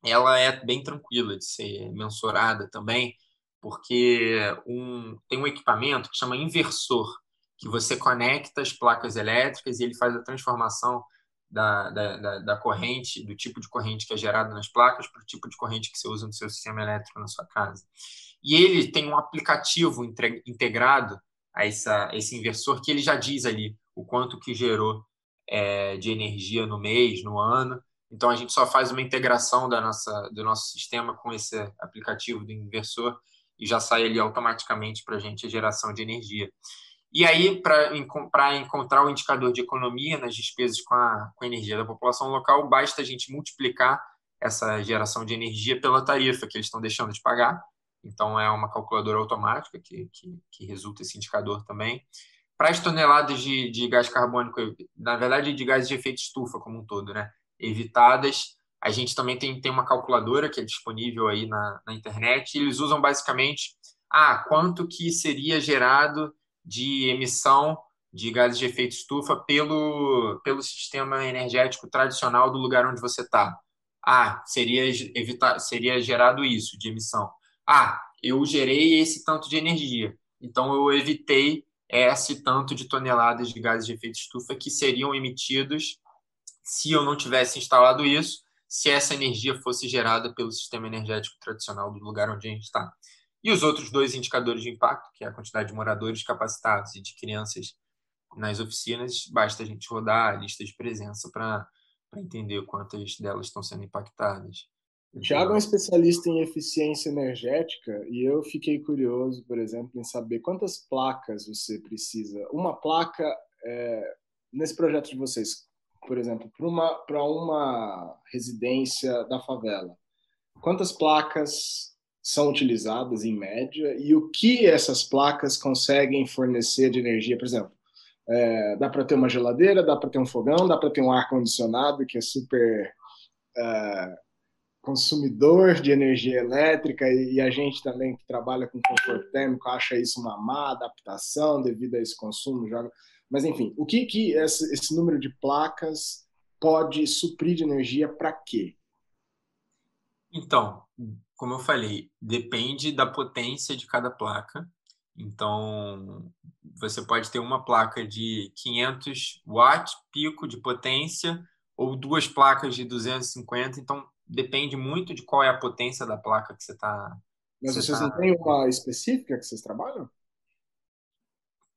ela é bem tranquila de ser mensurada também, porque um, tem um equipamento que chama inversor, que você conecta as placas elétricas e ele faz a transformação da, da, da, corrente, do tipo de corrente que é gerado nas placas, para o tipo de corrente que você usa no seu sistema elétrico na sua casa. E ele tem um aplicativo integrado a essa, esse inversor que ele já diz ali o quanto que gerou é, de energia no mês, no ano. Então a gente só faz uma integração da nossa, do nosso sistema com esse aplicativo do inversor e já sai ali automaticamente para a gente a geração de energia. E aí, para encontrar o indicador de economia nas despesas com a, com a energia da população local, basta a gente multiplicar essa geração de energia pela tarifa que eles estão deixando de pagar então, é uma calculadora automática que, que, que resulta esse indicador também. Para as toneladas de, de gás carbônico, na verdade, de gás de efeito estufa como um todo, né? evitadas, a gente também tem, tem uma calculadora que é disponível aí na, na internet. Eles usam basicamente ah, quanto que seria gerado de emissão de gases de efeito estufa pelo, pelo sistema energético tradicional do lugar onde você está. Ah, seria, evitar, seria gerado isso de emissão ah, eu gerei esse tanto de energia, então eu evitei esse tanto de toneladas de gases de efeito estufa que seriam emitidos se eu não tivesse instalado isso, se essa energia fosse gerada pelo sistema energético tradicional do lugar onde a gente está. E os outros dois indicadores de impacto, que é a quantidade de moradores capacitados e de crianças nas oficinas, basta a gente rodar a lista de presença para entender quantas delas estão sendo impactadas. O Thiago é um especialista em eficiência energética e eu fiquei curioso, por exemplo, em saber quantas placas você precisa. Uma placa, é, nesse projeto de vocês, por exemplo, para uma, uma residência da favela, quantas placas são utilizadas em média e o que essas placas conseguem fornecer de energia? Por exemplo, é, dá para ter uma geladeira, dá para ter um fogão, dá para ter um ar-condicionado que é super. É, consumidor de energia elétrica e, a gente também que trabalha com conforto térmico acha isso uma má adaptação devido a esse consumo. Joga... Mas, enfim, o que, que esse, esse número de placas pode suprir de energia para quê? Então, como eu falei, depende da potência de cada placa. Então, você pode ter uma placa de 500 watts pico de potência ou duas placas de 250. Então, depende muito de qual é a potência da placa que você está. Mas vocês tá... não têm uma específica que vocês trabalham?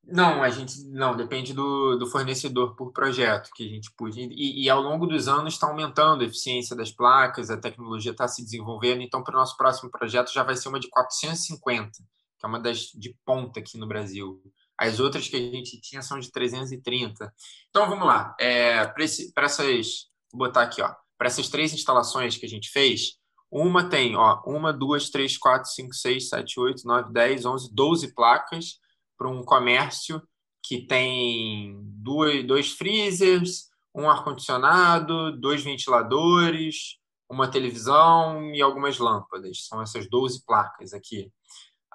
Não, a gente não depende do, do fornecedor por projeto que a gente pôde. E, e, ao longo dos anos está aumentando a eficiência das placas, a tecnologia está se desenvolvendo. Então, para o nosso próximo projeto já vai ser uma de 450, que é uma das de ponta aqui no Brasil. As outras que a gente tinha são de 330. Então, vamos lá. É, para essas, vou botar aqui, ó, para essas três instalações que a gente fez, uma tem, ó, uma, duas, três, quatro, cinco, seis, sete, oito, nove, dez, onze, doze placas para um comércio que tem dois, dois freezers, um ar-condicionado, dois ventiladores, uma televisão e algumas lâmpadas. São essas 12 placas aqui.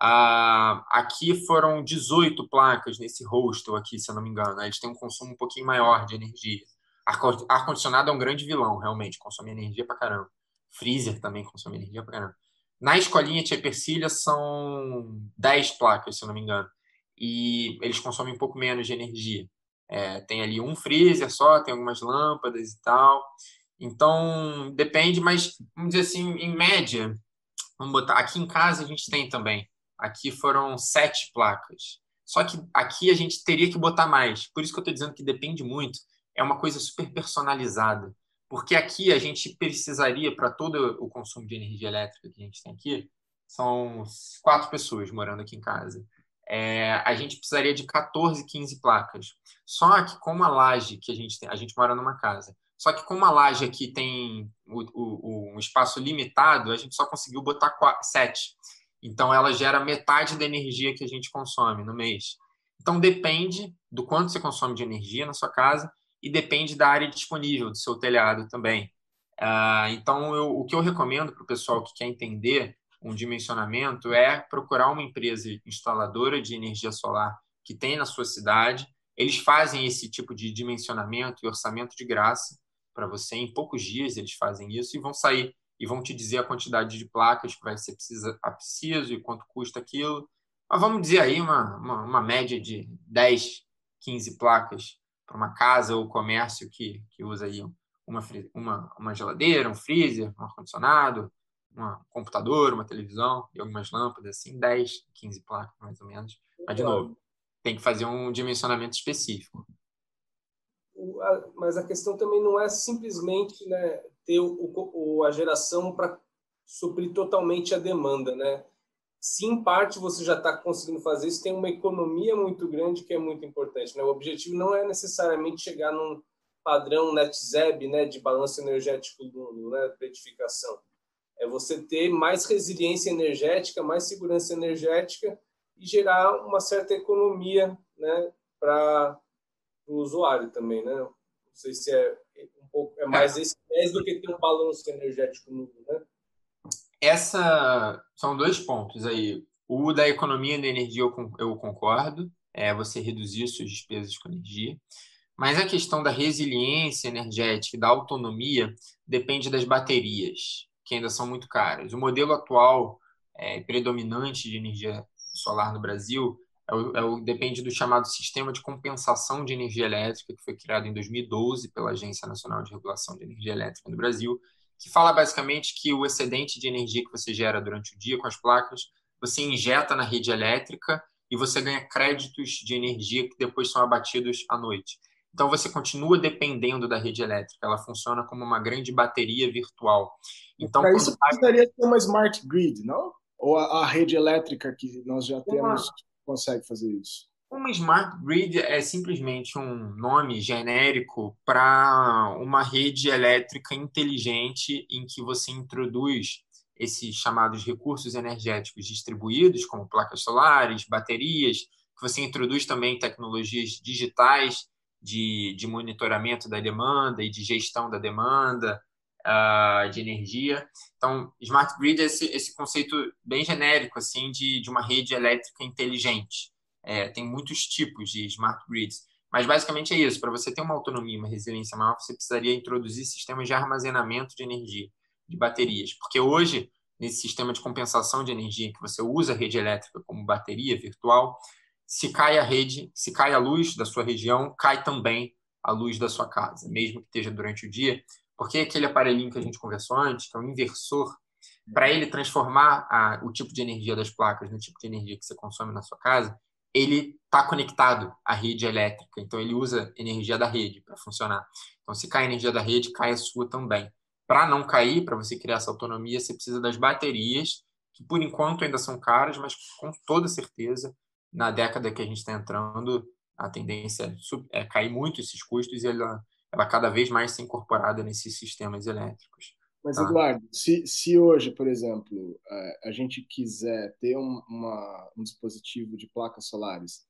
Ah, aqui foram 18 placas nesse hostel aqui, se eu não me engano. Eles têm um consumo um pouquinho maior de energia. Ar-condicionado é um grande vilão, realmente. Consome energia pra caramba. Freezer também consome energia pra caramba. Na escolinha Tia Persília são 10 placas, se eu não me engano e eles consomem um pouco menos de energia. É, tem ali um freezer só, tem algumas lâmpadas e tal. Então, depende, mas vamos dizer assim, em média, vamos botar. Aqui em casa a gente tem também. Aqui foram sete placas. Só que aqui a gente teria que botar mais. Por isso que eu estou dizendo que depende muito. É uma coisa super personalizada. Porque aqui a gente precisaria, para todo o consumo de energia elétrica que a gente tem aqui, são quatro pessoas morando aqui em casa é, a gente precisaria de 14, 15 placas. Só que como a laje que a gente tem, a gente mora numa casa, só que como a laje aqui tem o, o, um espaço limitado, a gente só conseguiu botar 7. Então ela gera metade da energia que a gente consome no mês. Então depende do quanto você consome de energia na sua casa e depende da área disponível do seu telhado também. Uh, então eu, o que eu recomendo para o pessoal que quer entender um dimensionamento é procurar uma empresa instaladora de energia solar que tem na sua cidade. Eles fazem esse tipo de dimensionamento e orçamento de graça para você. Em poucos dias eles fazem isso e vão sair e vão te dizer a quantidade de placas que vai ser precisa, preciso e quanto custa aquilo. Mas vamos dizer aí uma, uma, uma média de 10, 15 placas para uma casa ou comércio que, que usa aí uma, uma, uma geladeira, um freezer, um ar-condicionado, um computador, uma televisão e algumas lâmpadas, assim, 10, 15 placas mais ou menos. Mas, de novo, tem que fazer um dimensionamento específico. Mas a questão também não é simplesmente né, ter o, o, a geração para suprir totalmente a demanda, né? Se em parte você já está conseguindo fazer isso, tem uma economia muito grande que é muito importante. Né? O objetivo não é necessariamente chegar num padrão NetZeb, né, de balanço energético do, né, é você ter mais resiliência energética, mais segurança energética e gerar uma certa economia né, para o usuário também. Né? Não sei se é um pouco é mais é. esse do que ter um balanço energético nulo. Né? Essa são dois pontos aí. O da economia da energia eu, concordo, é você reduzir suas despesas com energia. Mas a questão da resiliência energética da autonomia depende das baterias que ainda são muito caras. O modelo atual é, predominante de energia solar no Brasil é o, é o, depende do chamado Sistema de Compensação de Energia Elétrica, que foi criado em 2012 pela Agência Nacional de Regulação de Energia Elétrica no Brasil, que fala basicamente que o excedente de energia que você gera durante o dia com as placas, você injeta na rede elétrica e você ganha créditos de energia que depois são abatidos à noite. Então você continua dependendo da rede elétrica, ela funciona como uma grande bateria virtual. Então, Para isso precisaria ter uma smart grid, não? Ou a, a, rede elétrica que nós já temos uma... consegue fazer isso? Uma smart grid é simplesmente um nome genérico para uma rede elétrica inteligente em que você introduz esses chamados recursos energéticos distribuídos, como placas solares, baterias, que você introduz também tecnologias digitais de, de monitoramento da demanda e de gestão da demanda uh, de energia. Então, smart grid é esse, esse conceito bem genérico assim de, de uma rede elétrica inteligente. É, tem muitos tipos de smart grids, mas basicamente é isso. Para você ter uma autonomia, uma resiliência maior, você precisaria introduzir sistemas de armazenamento de energia, de baterias, porque hoje nesse sistema de compensação de energia que você usa a rede elétrica como bateria virtual, se cai a rede, se cai a luz da sua região, cai também a luz da sua casa, mesmo que esteja durante o dia, porque aquele aparelhinho que a gente conversou antes, que é um inversor, para ele transformar a, o tipo de energia das placas no tipo de energia que você consome na sua casa, ele está conectado à rede elétrica, então ele usa energia da rede para funcionar. Então, se cai a energia da rede, cai a sua também. Para não cair, para você criar essa autonomia, você precisa das baterias, que por enquanto ainda são caras, mas com toda certeza, na década que a gente está entrando, a tendência é, cair muito esses custos e ela, ela cada vez mais ser incorporada nesses sistemas elétricos. Mas, tá? Eduardo, se, se hoje, por exemplo, é, a gente quiser ter um, uma, um dispositivo de placas solares,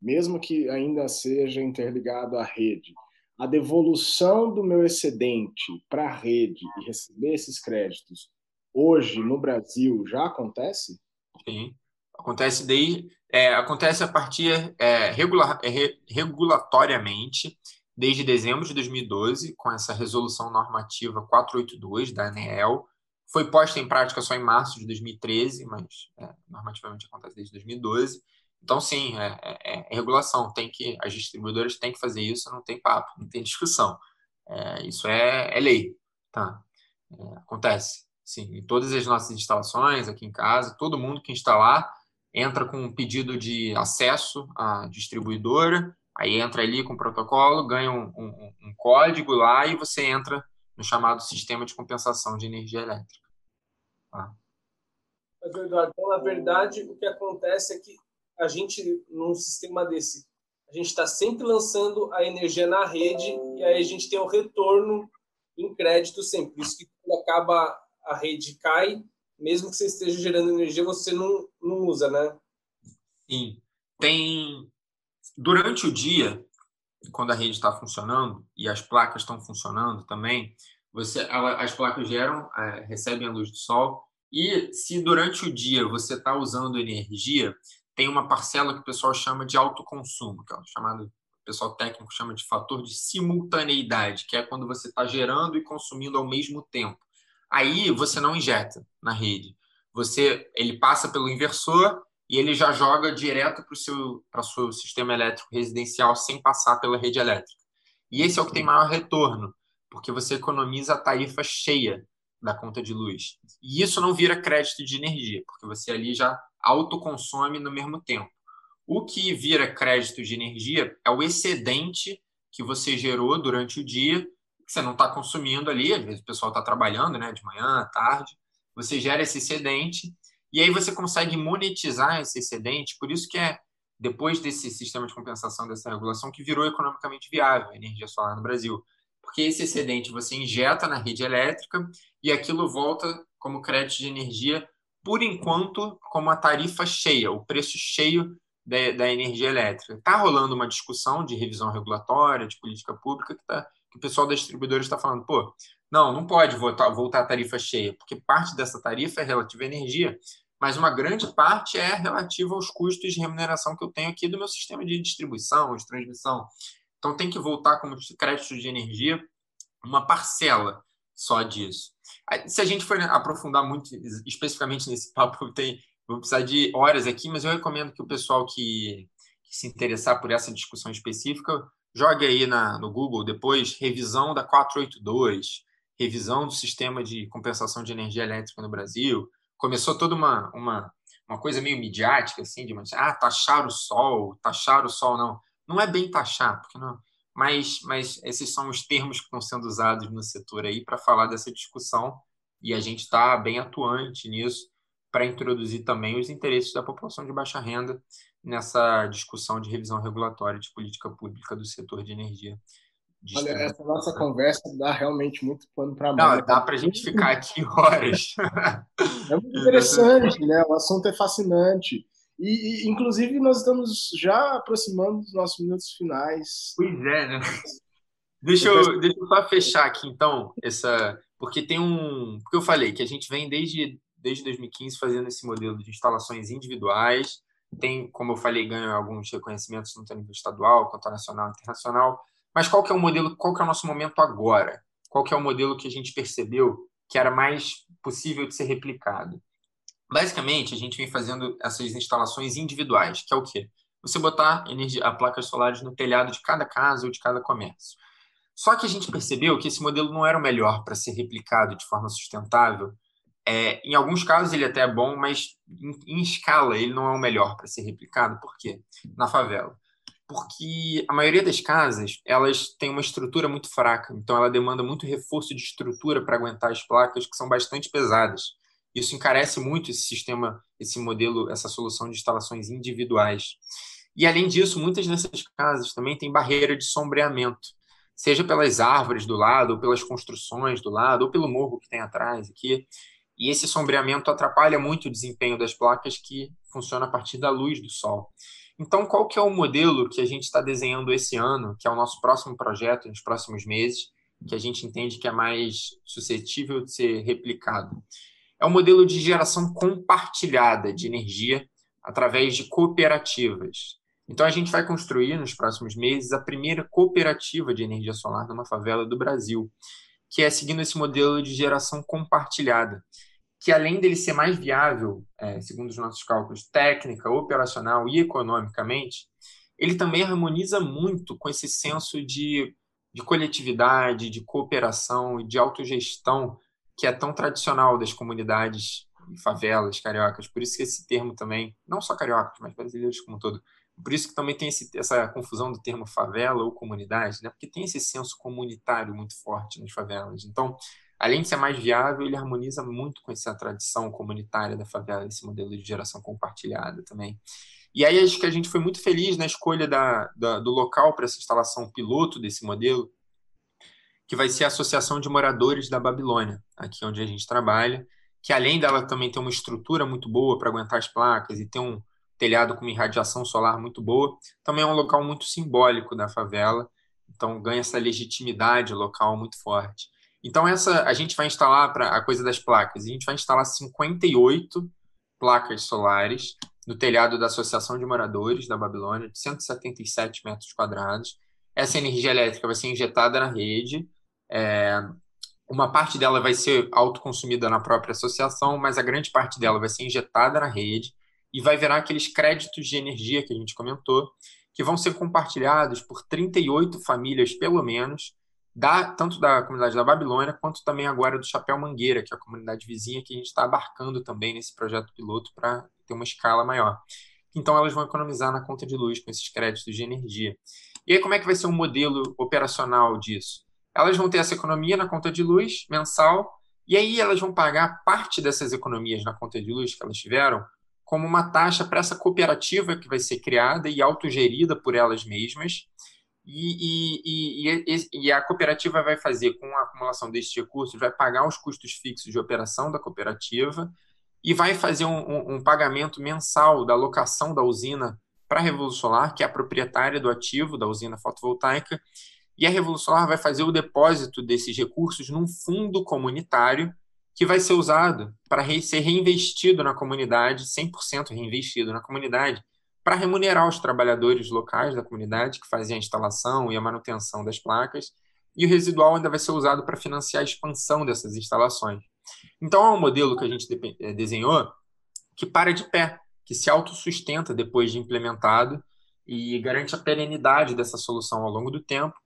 mesmo que ainda seja interligado à rede, a devolução do meu excedente para a rede e receber esses créditos, hoje no Brasil, já acontece? Sim, acontece desde, é, acontece a partir é, regular, é, regulatoriamente desde dezembro de 2012, com essa resolução normativa 482 da ANEEL. Foi posta em prática só em março de 2013, mas é, normativamente acontece desde 2012. Então, sim, é, é, é, regulação. Tem que as distribuidoras têm que fazer isso, não tem papo, não tem discussão. É, isso é, é, lei, tá? Acontece, sim, em todas as nossas instalações aqui em casa, todo mundo que instalar entra com um pedido de acesso à distribuidora Aí entra ali com o protocolo, ganha um, um, um código lá e você entra no chamado sistema de compensação de energia elétrica. Tá? Mas, Eduardo, então, na verdade, o que acontece é que a gente, num sistema desse, a gente está sempre lançando a energia na rede e aí a gente tem o retorno em crédito sempre. Isso que acaba a rede cai, mesmo que você esteja gerando energia, você não, não usa, né? Sim. Tem, Durante o dia, quando a rede está funcionando e as placas estão funcionando também, você, as placas geram, é, recebem a luz do sol e se durante o dia você está usando energia, tem uma parcela que o pessoal chama de autoconsumo, que é chamado, o pessoal técnico chama de fator de simultaneidade, que é quando você está gerando e consumindo ao mesmo tempo. Aí você não injeta na rede. Você, ele passa pelo inversor e ele já joga direto para o seu, seu sistema elétrico residencial sem passar pela rede elétrica. E esse é o que tem maior retorno, porque você economiza a tarifa cheia da conta de luz. E isso não vira crédito de energia, porque você ali já autoconsome no mesmo tempo. O que vira crédito de energia é o excedente que você gerou durante o dia, que você não está consumindo ali, às vezes o pessoal está trabalhando né, de manhã, à tarde, você gera esse excedente e aí você consegue monetizar esse excedente, por isso que é depois desse sistema de compensação dessa regulação que virou economicamente viável a energia solar no Brasil. Porque esse excedente você injeta na rede elétrica e aquilo volta como crédito de energia, por enquanto, como a tarifa cheia, o preço cheio da, da energia elétrica. Está rolando uma discussão de revisão regulatória, de política pública, que, tá, que o pessoal das distribuidoras está falando, pô, não, não pode voltar, voltar a tarifa cheia, porque parte dessa tarifa é relativa à energia mas uma grande parte é relativa aos custos de remuneração que eu tenho aqui do meu sistema de distribuição, de transmissão. Então tem que voltar como crédito de energia uma parcela só disso. Se a gente for aprofundar muito especificamente nesse papo, tem, vou precisar de horas aqui, mas eu recomendo que o pessoal que, que se interessar por essa discussão específica jogue aí na, no Google depois revisão da 482, revisão do sistema de compensação de energia elétrica no Brasil, começou toda uma, uma, uma coisa meio midiática, assim, de uma, ah, taxar o sol, taxar o sol, não. Não é bem taxar, porque não. Mas, mas esses são os termos que estão sendo usados no setor aí para falar dessa discussão e a gente está bem atuante nisso para introduzir também os interesses da população de baixa renda nessa discussão de revisão regulatória de política pública do setor de energia. Olha, essa nossa conversa dá realmente muito pano para manga. Não, dá para a gente ficar aqui horas. É muito interessante, né? O assunto é fascinante. E, e, inclusive, nós estamos já aproximando dos nossos minutos finais. Pois é, né? Deixa eu, deixa eu só fechar aqui, então, essa. Porque tem um. Porque eu falei que a gente vem desde, desde 2015 fazendo esse modelo de instalações individuais. Tem, como eu falei, ganha alguns reconhecimentos tanto nível estadual quanto nacional e internacional. Mas qual que é o modelo, qual que é o nosso momento agora? Qual que é o modelo que a gente percebeu que era mais possível de ser replicado? Basicamente, a gente vem fazendo essas instalações individuais, que é o quê? Você botar energia, a placas solares no telhado de cada casa ou de cada comércio. Só que a gente percebeu que esse modelo não era o melhor para ser replicado de forma sustentável É, em alguns casos ele até é bom, mas em, em escala ele não é o melhor para ser replicado. Por quê? Na favela. Porque a maioria das casas elas têm uma estrutura muito fraca, então ela demanda muito reforço de estrutura para aguentar as placas que são bastante pesadas. Isso encarece muito esse sistema, esse modelo, essa solução de instalações individuais. E além disso, muitas dessas casas também têm barreira de sombreamento seja pelas árvores do lado, ou pelas construções do lado, ou pelo morro que tem atrás aqui. E esse sombreamento atrapalha muito o desempenho das placas que funciona a partir da luz do sol. Então, qual que é o modelo que a gente está desenhando esse ano, que é o nosso próximo projeto, nos próximos meses, que a gente entende que é mais suscetível de ser replicado? É o um modelo de geração compartilhada de energia através de cooperativas. Então, a gente vai construir nos próximos meses a primeira cooperativa de energia solar numa favela do Brasil, que é seguindo esse modelo de geração compartilhada, que além dele ser mais viável, é, segundo os nossos cálculos, técnica, operacional e economicamente, ele também harmoniza muito com esse senso de, de coletividade, de cooperação e de autogestão que é tão tradicional das comunidades e favelas cariocas. Por isso que esse termo também, não só cariocas, mas brasileiros como um todo, por isso que também tem esse, essa confusão do termo favela ou comunidade, né? porque tem esse senso comunitário muito forte nas favelas. Então, além de ser mais viável, ele harmoniza muito com essa tradição comunitária da favela, esse modelo de geração compartilhada também. E aí acho que a gente foi muito feliz na escolha da, da do local para essa instalação piloto desse modelo, que vai ser a Associação de Moradores da Babilônia, aqui onde a gente trabalha, que além dela também ter uma estrutura muito boa para aguentar as placas e ter um, telhado com irradiação solar muito boa. Também é um local muito simbólico da favela, então ganha essa legitimidade local muito forte. Então essa a gente vai instalar para a coisa das placas, a gente vai instalar 58 placas solares no telhado da Associação de Moradores da Babilônia, de 177 metros quadrados. Essa energia elétrica vai ser injetada na rede. É, uma parte dela vai ser autoconsumida na própria associação, mas a grande parte dela vai ser injetada na rede e vai virar aqueles créditos de energia que a gente comentou, que vão ser compartilhados por 38 famílias, pelo menos, da, tanto da comunidade da Babilônia, quanto também agora do Chapéu Mangueira, que é a comunidade vizinha que a gente está abarcando também nesse projeto piloto para ter uma escala maior. Então, elas vão economizar na conta de luz com esses créditos de energia. E aí, como é que vai ser o modelo operacional disso? Elas vão ter essa economia na conta de luz mensal, e aí elas vão pagar parte dessas economias na conta de luz que elas tiveram como uma taxa para essa cooperativa que vai ser criada e autogerida por elas mesmas. E, e, e, e, a cooperativa vai fazer, com a acumulação destes recursos, vai pagar os custos fixos de operação da cooperativa e vai fazer um, um, um pagamento mensal da locação da usina para a Revolução Solar, que é a proprietária do ativo da usina fotovoltaica, e a Revolução Solar vai fazer o depósito desses recursos num fundo comunitário que vai ser usado para ser reinvestido na comunidade, 100% reinvestido na comunidade, para remunerar os trabalhadores locais da comunidade que faziam a instalação e a manutenção das placas, e o residual ainda vai ser usado para financiar a expansão dessas instalações. Então, é um modelo que a gente eh, desenhou que para de pé, que se autossustenta depois de implementado e garante a perenidade dessa solução ao longo do tempo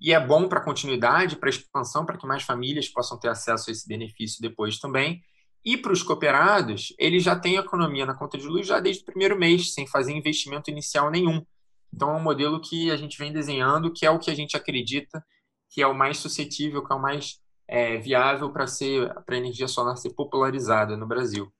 e é bom para a continuidade, para a expansão, para que mais famílias possam ter acesso a esse benefício depois também. E para os cooperados, eles já têm economia na conta de luz já desde o primeiro mês, sem fazer investimento inicial nenhum. Então, é um modelo que a gente vem desenhando, que é o que a gente acredita que é o mais suscetível, que é o mais é, viável para ser para a energia solar ser popularizada no Brasil.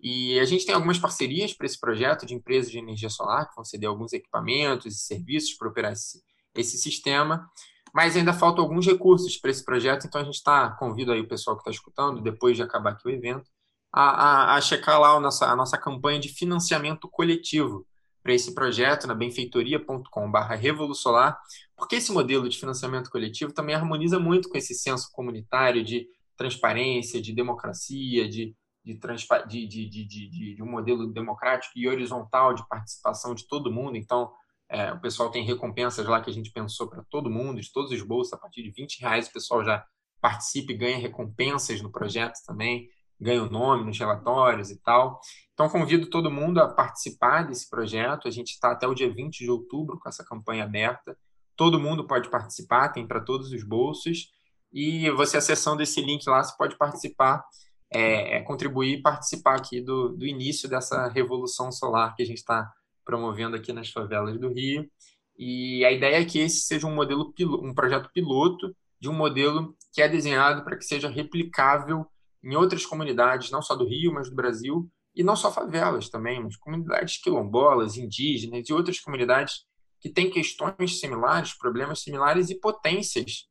E a gente tem algumas parcerias para esse projeto de empresas de energia solar, que vão ceder alguns equipamentos e serviços para operar esse, esse sistema mas ainda faltam alguns recursos para esse projeto, então a gente está, convido aí o pessoal que está escutando, depois de acabar aqui o evento, a, a, a checar lá a nossa, a nossa campanha de financiamento coletivo para esse projeto na benfeitoria.com.br revolusolar, porque esse modelo de financiamento coletivo também harmoniza muito com esse senso comunitário de transparência, de democracia, de, de, de, de, de, de, de um modelo democrático e horizontal de participação de todo mundo. Então, é, o pessoal tem recompensas lá que a gente pensou para todo mundo, de todos os bolsos, a partir de 20 reais o pessoal já participa e ganha recompensas no projeto também, ganha o nome nos relatórios e tal. Então, convido todo mundo a participar desse projeto. A gente está até o dia 20 de outubro com essa campanha aberta. Todo mundo pode participar, tem para todos os bolsos. E você acessando esse link lá, você pode participar é, é contribuir e participar aqui do, do início dessa revolução solar que a gente está promovendo aqui nas favelas do Rio. E a ideia é que esse seja um modelo, um projeto piloto de um modelo que é desenhado para que seja replicável em outras comunidades, não só do Rio, mas do Brasil, e não só favelas também, mas comunidades quilombolas, indígenas e outras comunidades que têm questões similares, problemas similares e potências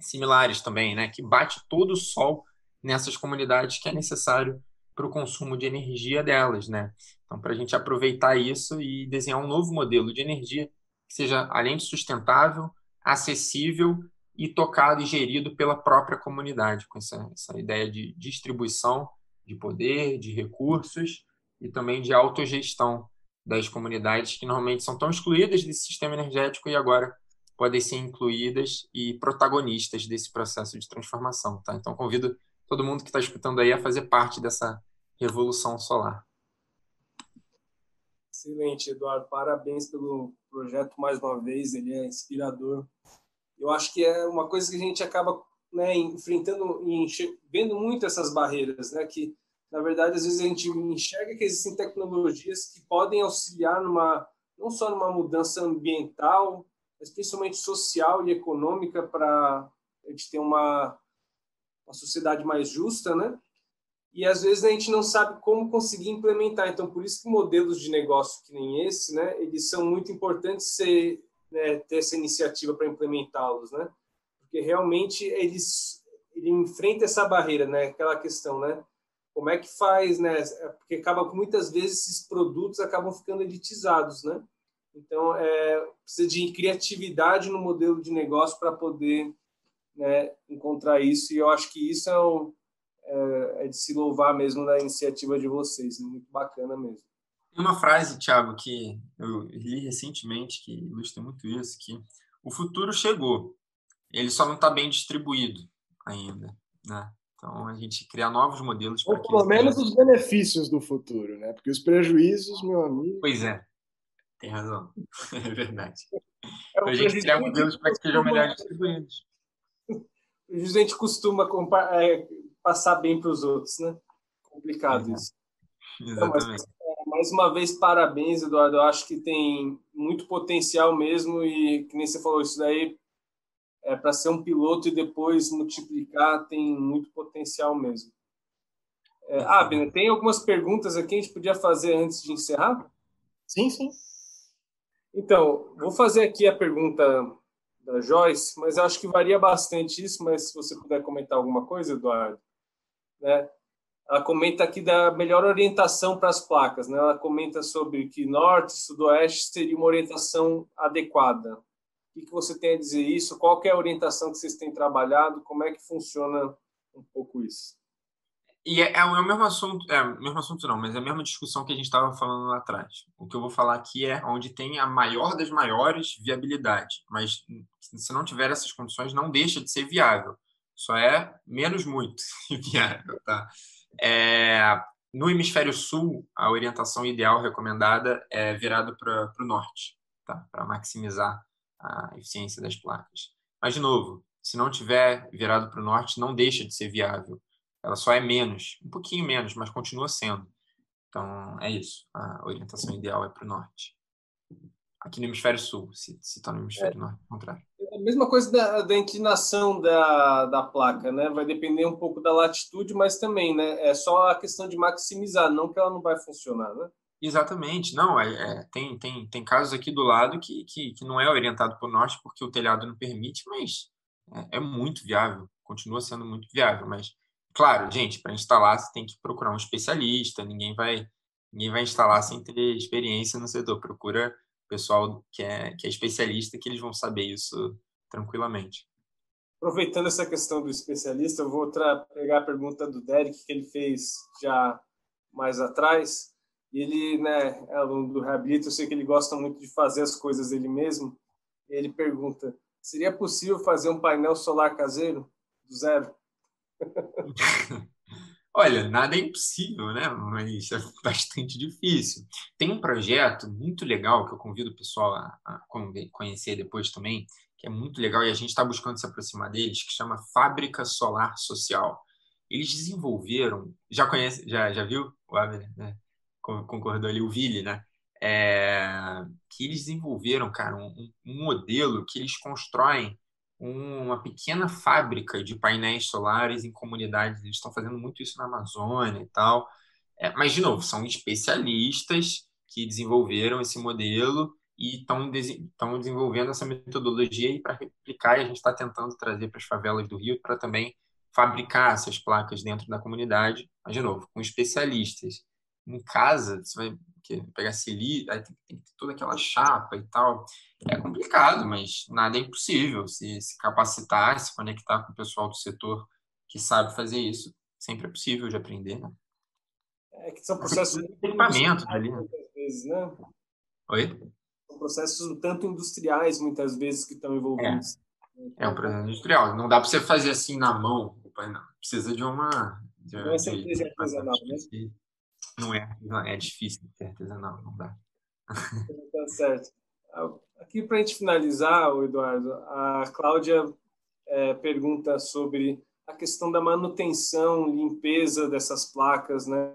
similares também, né? Que bate todo o sol nessas comunidades que é necessário para o consumo de energia delas, né? Então, para a gente aproveitar isso e desenhar um novo modelo de energia que seja, além de sustentável, acessível e tocado e gerido pela própria comunidade, com essa, essa ideia de distribuição de poder, de recursos e também de autogestão das comunidades que normalmente são tão excluídas desse sistema energético e agora podem ser incluídas e protagonistas desse processo de transformação. Tá? Então, convido todo mundo que está escutando aí a fazer parte dessa revolução solar. Excelente, Eduardo. Parabéns pelo projeto mais uma vez. Ele é inspirador. Eu acho que é uma coisa que a gente acaba né, enfrentando e vendo muito essas barreiras, né? Que na verdade às vezes a gente enxerga que existem tecnologias que podem auxiliar numa não só numa mudança ambiental, mas principalmente social e econômica para a gente ter uma, uma sociedade mais justa, né? E às vezes a gente não sabe como conseguir implementar. Então, por isso que modelos de negócio que nem esse, né, eles são muito importantes ser, né, ter essa iniciativa para implementá-los, né? Porque realmente eles ele enfrenta essa barreira, né? Aquela questão, né? Como é que faz, né? Porque acaba muitas vezes esses produtos acabam ficando elitizados, né? Então, é, precisa de criatividade no modelo de negócio para poder né, encontrar isso. E eu acho que isso é, um, é, é, de se louvar mesmo da iniciativa de vocês. Muito bacana mesmo. Tem uma frase, Thiago, que eu li recentemente, que ilustra muito isso, que o futuro chegou, ele só não está bem distribuído ainda, né? Então, a gente criar novos modelos. Ou pelo menos os benefícios do futuro, né? Porque os prejuízos, meu amigo. Pois é, tem razão. É verdade. É então, a gente criar modelos para que sejam melhor distribuídos. A gente costuma é, passar bem para os outros, né? Complicado isso. Exatamente. Então, mas, mais uma vez, parabéns, Eduardo. Eu acho que tem muito potencial mesmo e, que nem você falou, isso daí é para ser um piloto e depois multiplicar tem muito potencial mesmo. É, ah, Abner, tem algumas perguntas aqui que a gente podia fazer antes de encerrar? Sim, sim. Então, vou fazer aqui a pergunta da Joyce, mas eu acho que varia bastante isso, mas se você puder comentar alguma coisa, Eduardo. Né? Ela comenta aqui da melhor orientação para as placas. Né? Ela comenta sobre que norte sudoeste seria uma orientação adequada. O que, que você tem a dizer isso? Qual é a orientação que vocês têm trabalhado? Como é que funciona um pouco isso? E é, é, o mesmo assunto, é o mesmo assunto não, mas é a mesma discussão que a gente estava falando lá atrás. O que eu vou falar aqui é onde tem a maior das maiores viabilidade, mas se não tiver essas condições não deixa de ser viável, só é menos muito viável, tá? É, no hemisfério sul, a orientação ideal recomendada é virada para o norte, tá? Para maximizar a eficiência das placas. Mas de novo, se não tiver virado para o norte, não deixa de ser viável ela só é menos, um pouquinho menos, mas continua sendo. Então, é isso. A orientação ideal é para o norte. Aqui no hemisfério sul, se está no hemisfério é. norte, ao contrário. A mesma coisa da, da inclinação da, da placa, né? Vai depender um pouco da latitude, mas também, né? É só a questão de maximizar, não que ela não vai funcionar, né? Exatamente. Não, é, é, tem, tem, tem casos aqui do lado que, que, que não é orientado para o norte porque o telhado não permite, mas é, é muito viável, continua sendo muito viável, mas Claro, gente, para instalar você tem que procurar um especialista, ninguém vai ninguém vai instalar sem ter experiência no setor. Procura pessoal que é, que é especialista que eles vão saber isso tranquilamente. Aproveitando essa questão do especialista, eu vou pegar a pergunta do Derek que ele fez já mais atrás. Ele né, é aluno do Reabilita, eu sei que ele gosta muito de fazer as coisas ele mesmo. Ele pergunta: seria possível fazer um painel solar caseiro do zero? Olha, nada é impossível, né? Mas é bastante difícil. Tem um projeto muito legal que eu convido o pessoal a, a conhecer depois também, que é muito legal e a gente está buscando se aproximar deles, que chama Fábrica Solar Social. eles desenvolveram, já conhece, já, já viu o Abner, né? Concordou ali, o Ville, né? É, que eles desenvolveram, cara, um, um modelo que eles constroem uma pequena fábrica de painéis solares em comunidades. Eles estão fazendo muito isso na Amazônia e tal. É, mas, de novo, são especialistas que desenvolveram esse modelo e estão desenvolvendo essa metodologia para replicar. E a gente está tentando trazer para as favelas do Rio para também fabricar essas placas dentro da comunidade, mas, de novo, com especialistas. Em casa, você vai pegar silica, aí tem, tem toda aquela chapa e tal. É complicado, mas nada é impossível. Se, se capacitar, se conectar com o pessoal do setor que sabe fazer isso, sempre é possível de aprender, né? É que são processos equipamento ali, né? vezes, né? Oi? São processos um tanto industriais muitas vezes que estão envolvidos. É, é um processo industrial. Não dá para você fazer assim na mão. Não. Precisa de uma. De, não é certeza de, artesanal, né? Não é, não é difícil ser artesanal, não dá. Tá certo. Aqui para a gente finalizar, Eduardo, a Cláudia é, pergunta sobre a questão da manutenção, limpeza dessas placas, né?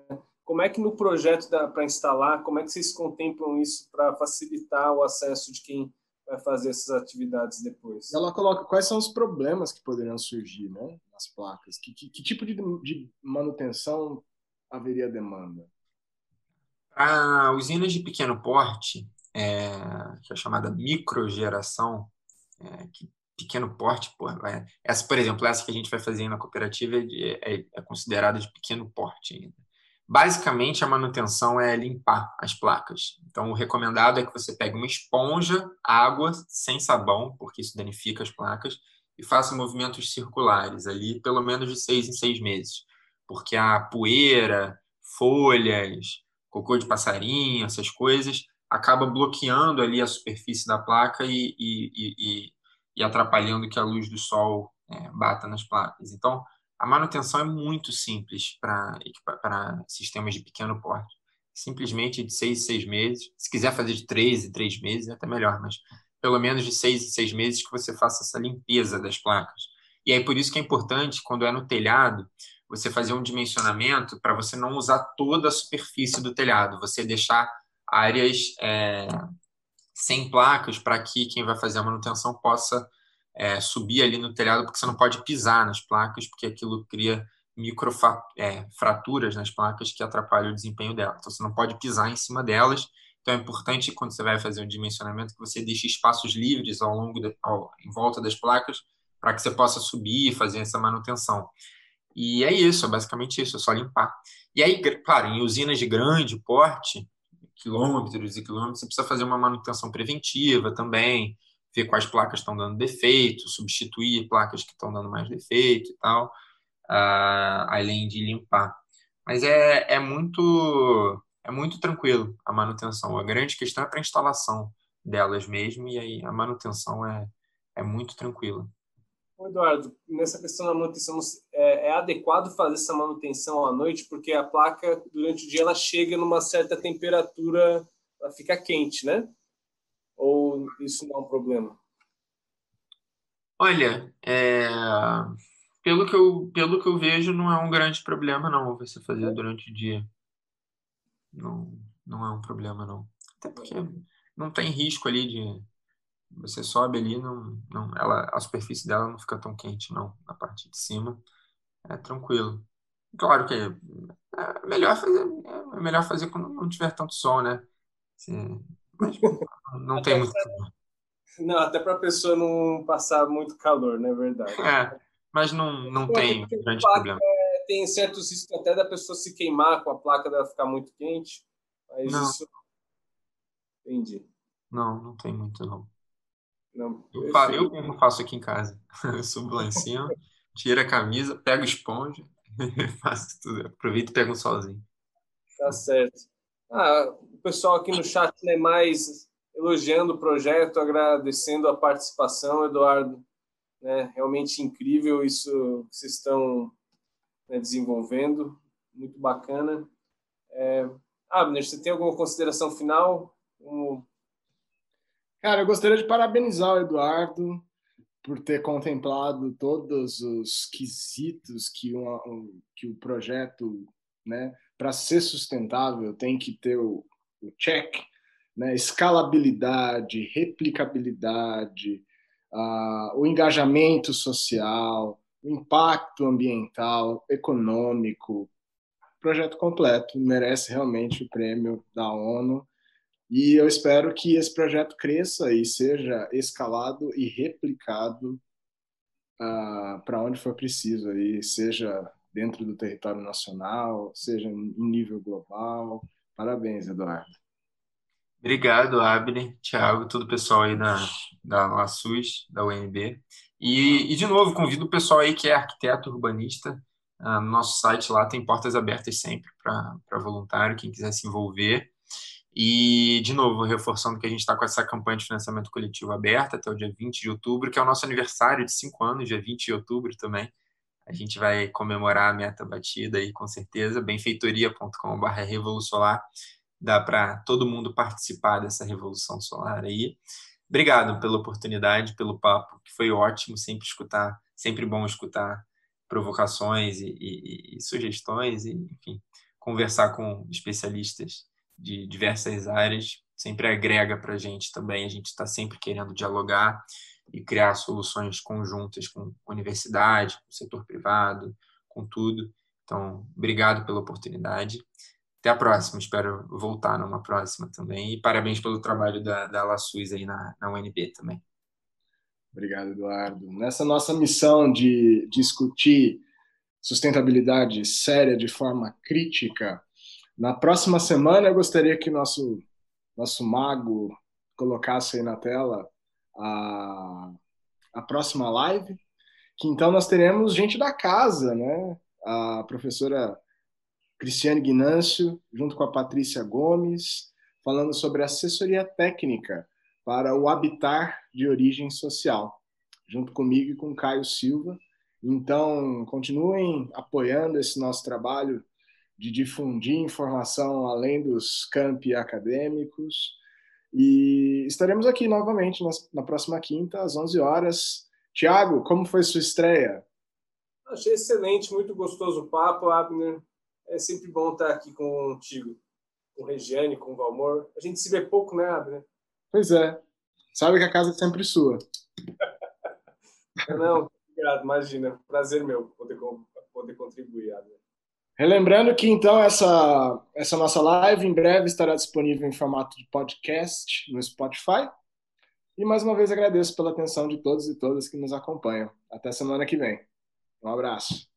Como é que no projeto para instalar, como é que vocês contemplam isso para facilitar o acesso de quem vai fazer essas atividades depois? Ela coloca quais são os problemas que poderiam surgir, né, nas placas. Que, que, que tipo de, de manutenção haveria demanda? Para usinas de pequeno porte, é, que é chamada microgeração, é, que pequeno porte, pô, é, essa, por exemplo, essa que a gente vai fazer na cooperativa é, é, é considerada de pequeno porte ainda. Basicamente, a manutenção é limpar as placas. Então, o recomendado é que você pegue uma esponja, água, sem sabão, porque isso danifica as placas, e faça movimentos circulares ali, pelo menos de seis em seis meses. Porque a poeira, folhas, cocô de passarinho, essas coisas, acaba bloqueando ali a superfície da placa e, e, e, e atrapalhando que a luz do sol é, bata nas placas. Então, a manutenção é muito simples para sistemas de pequeno porte. Simplesmente de seis em seis meses. Se quiser fazer de três em três meses, é até melhor, mas pelo menos de seis em seis meses que você faça essa limpeza das placas. E aí, por isso que é importante, quando é no telhado, você fazer um dimensionamento para você não usar toda a superfície do telhado, você deixar áreas é, sem placas para que quem vai fazer a manutenção possa é, subir ali no telhado, porque você não pode pisar nas placas, porque aquilo cria microfraturas é, nas placas que atrapalham o desempenho dela. Então, você não pode pisar em cima delas. Então, é importante, quando você vai fazer um dimensionamento, que você deixe espaços livres ao longo, de, ao, em volta das placas, para que você possa subir e fazer essa manutenção. E é isso, é basicamente isso, é só limpar. E aí, claro, em usinas de grande porte, quilômetros e quilômetros, você precisa fazer uma manutenção preventiva também, ver quais placas estão dando defeito, substituir placas que estão dando mais defeito e tal, uh, além de limpar. Mas é, é muito é muito tranquilo a manutenção. A grande questão é para a instalação delas mesmo, e aí a manutenção é, é muito tranquila. Eduardo, nessa questão da manutenção, é, é, adequado fazer essa manutenção à noite, porque a placa, durante o dia, ela chega numa certa temperatura, ela fica quente, né? Ou isso não é um problema? Olha, é... pelo, que eu, pelo que eu vejo, não é um grande problema, não, você fazer durante o dia. Não, não é um problema, não. Até porque não tem risco ali de você sobe ali, não, não, ela, a superfície dela não fica tão quente, não, na parte de cima. É tranquilo. Claro que é melhor fazer, é melhor fazer quando não tiver tanto sol, né? Não tem muito. Não, até para a pessoa não passar muito calor, não é verdade? É, mas não, não Pô, tem grande problema. É, tem certos riscos até da pessoa se queimar com a placa dela ficar muito quente. Mas não. isso. Entendi. Não, não tem muito, não. Não, eu, eu mesmo faço aqui em casa. Eu subo lá em cima, tiro a camisa, pego esponja, faço tudo. Aproveito e pego um solzinho. Tá certo. Ah, o pessoal aqui no chat é mais elogiando o projeto, agradecendo a participação, Eduardo. Né, realmente incrível isso que vocês estão né, desenvolvendo, muito bacana. É, Abner, você tem alguma consideração final? Cara, eu gostaria de parabenizar o Eduardo por ter contemplado todos os quesitos que, uma, que o projeto, né, para ser sustentável, tem que ter o, o check, né, escalabilidade, replicabilidade, uh, o engajamento social, o impacto ambiental, econômico. Projeto completo, merece realmente o prêmio da ONU e eu espero que esse projeto cresça e seja escalado e replicado uh, para onde for preciso, aí, seja dentro do território nacional, seja em nível global. Parabéns, Eduardo. Obrigado, Abner, Thiago, todo o pessoal aí da, da LaSUS, da UNB. E, e, de novo, convido o pessoal aí que é arquiteto urbanista. Uh, no nosso site lá tem portas abertas sempre para voluntário, quem quiser se envolver. E, de novo, reforçando que a gente está com essa campanha de financiamento coletivo aberta até o dia 20 de outubro, que é o nosso aniversário de cinco anos, dia 20 de outubro também. A gente vai comemorar a meta batida aí, com certeza. benfeitoria.com.br Revolusolar. Dá para todo mundo participar dessa revolução solar aí. Obrigado pela oportunidade, pelo papo, que foi ótimo sempre escutar, sempre bom escutar provocações e, e, e sugestões, e, enfim, conversar com especialistas de diversas áreas, sempre agrega para a gente também. A gente está sempre querendo dialogar e criar soluções conjuntas com universidade, com setor privado, com tudo. Então, obrigado pela oportunidade. Até a próxima, espero voltar numa próxima também. E parabéns pelo trabalho da, da LaSUS aí na, na UNB também. Obrigado, Eduardo. Nessa nossa missão de discutir sustentabilidade séria de forma crítica, na próxima semana, eu gostaria que nosso nosso mago colocasse aí na tela a, a próxima live, que então nós teremos gente da casa, né? A professora Cristiane Guinâncio, junto com a Patrícia Gomes, falando sobre assessoria técnica para o habitar de origem social, junto comigo e com Caio Silva. Então, continuem apoiando esse nosso trabalho de difundir informação além dos campi acadêmicos. E estaremos aqui novamente na, próxima quinta, às 11 horas. Tiago, como foi sua estreia? Achei excelente, muito gostoso o papo, Abner. É sempre bom estar aqui contigo, com Regiane, com o Valmor. A gente se vê pouco, né, Abner? Pois é. Sabe que a casa é sempre sua. Não, obrigado, imagina. Prazer meu poder, poder contribuir, Abner. Relembrando que então essa, essa nossa live em breve estará disponível em formato de podcast no Spotify. E mais uma vez agradeço pela atenção de todos e todas que nos acompanham. Até semana que vem. Um abraço.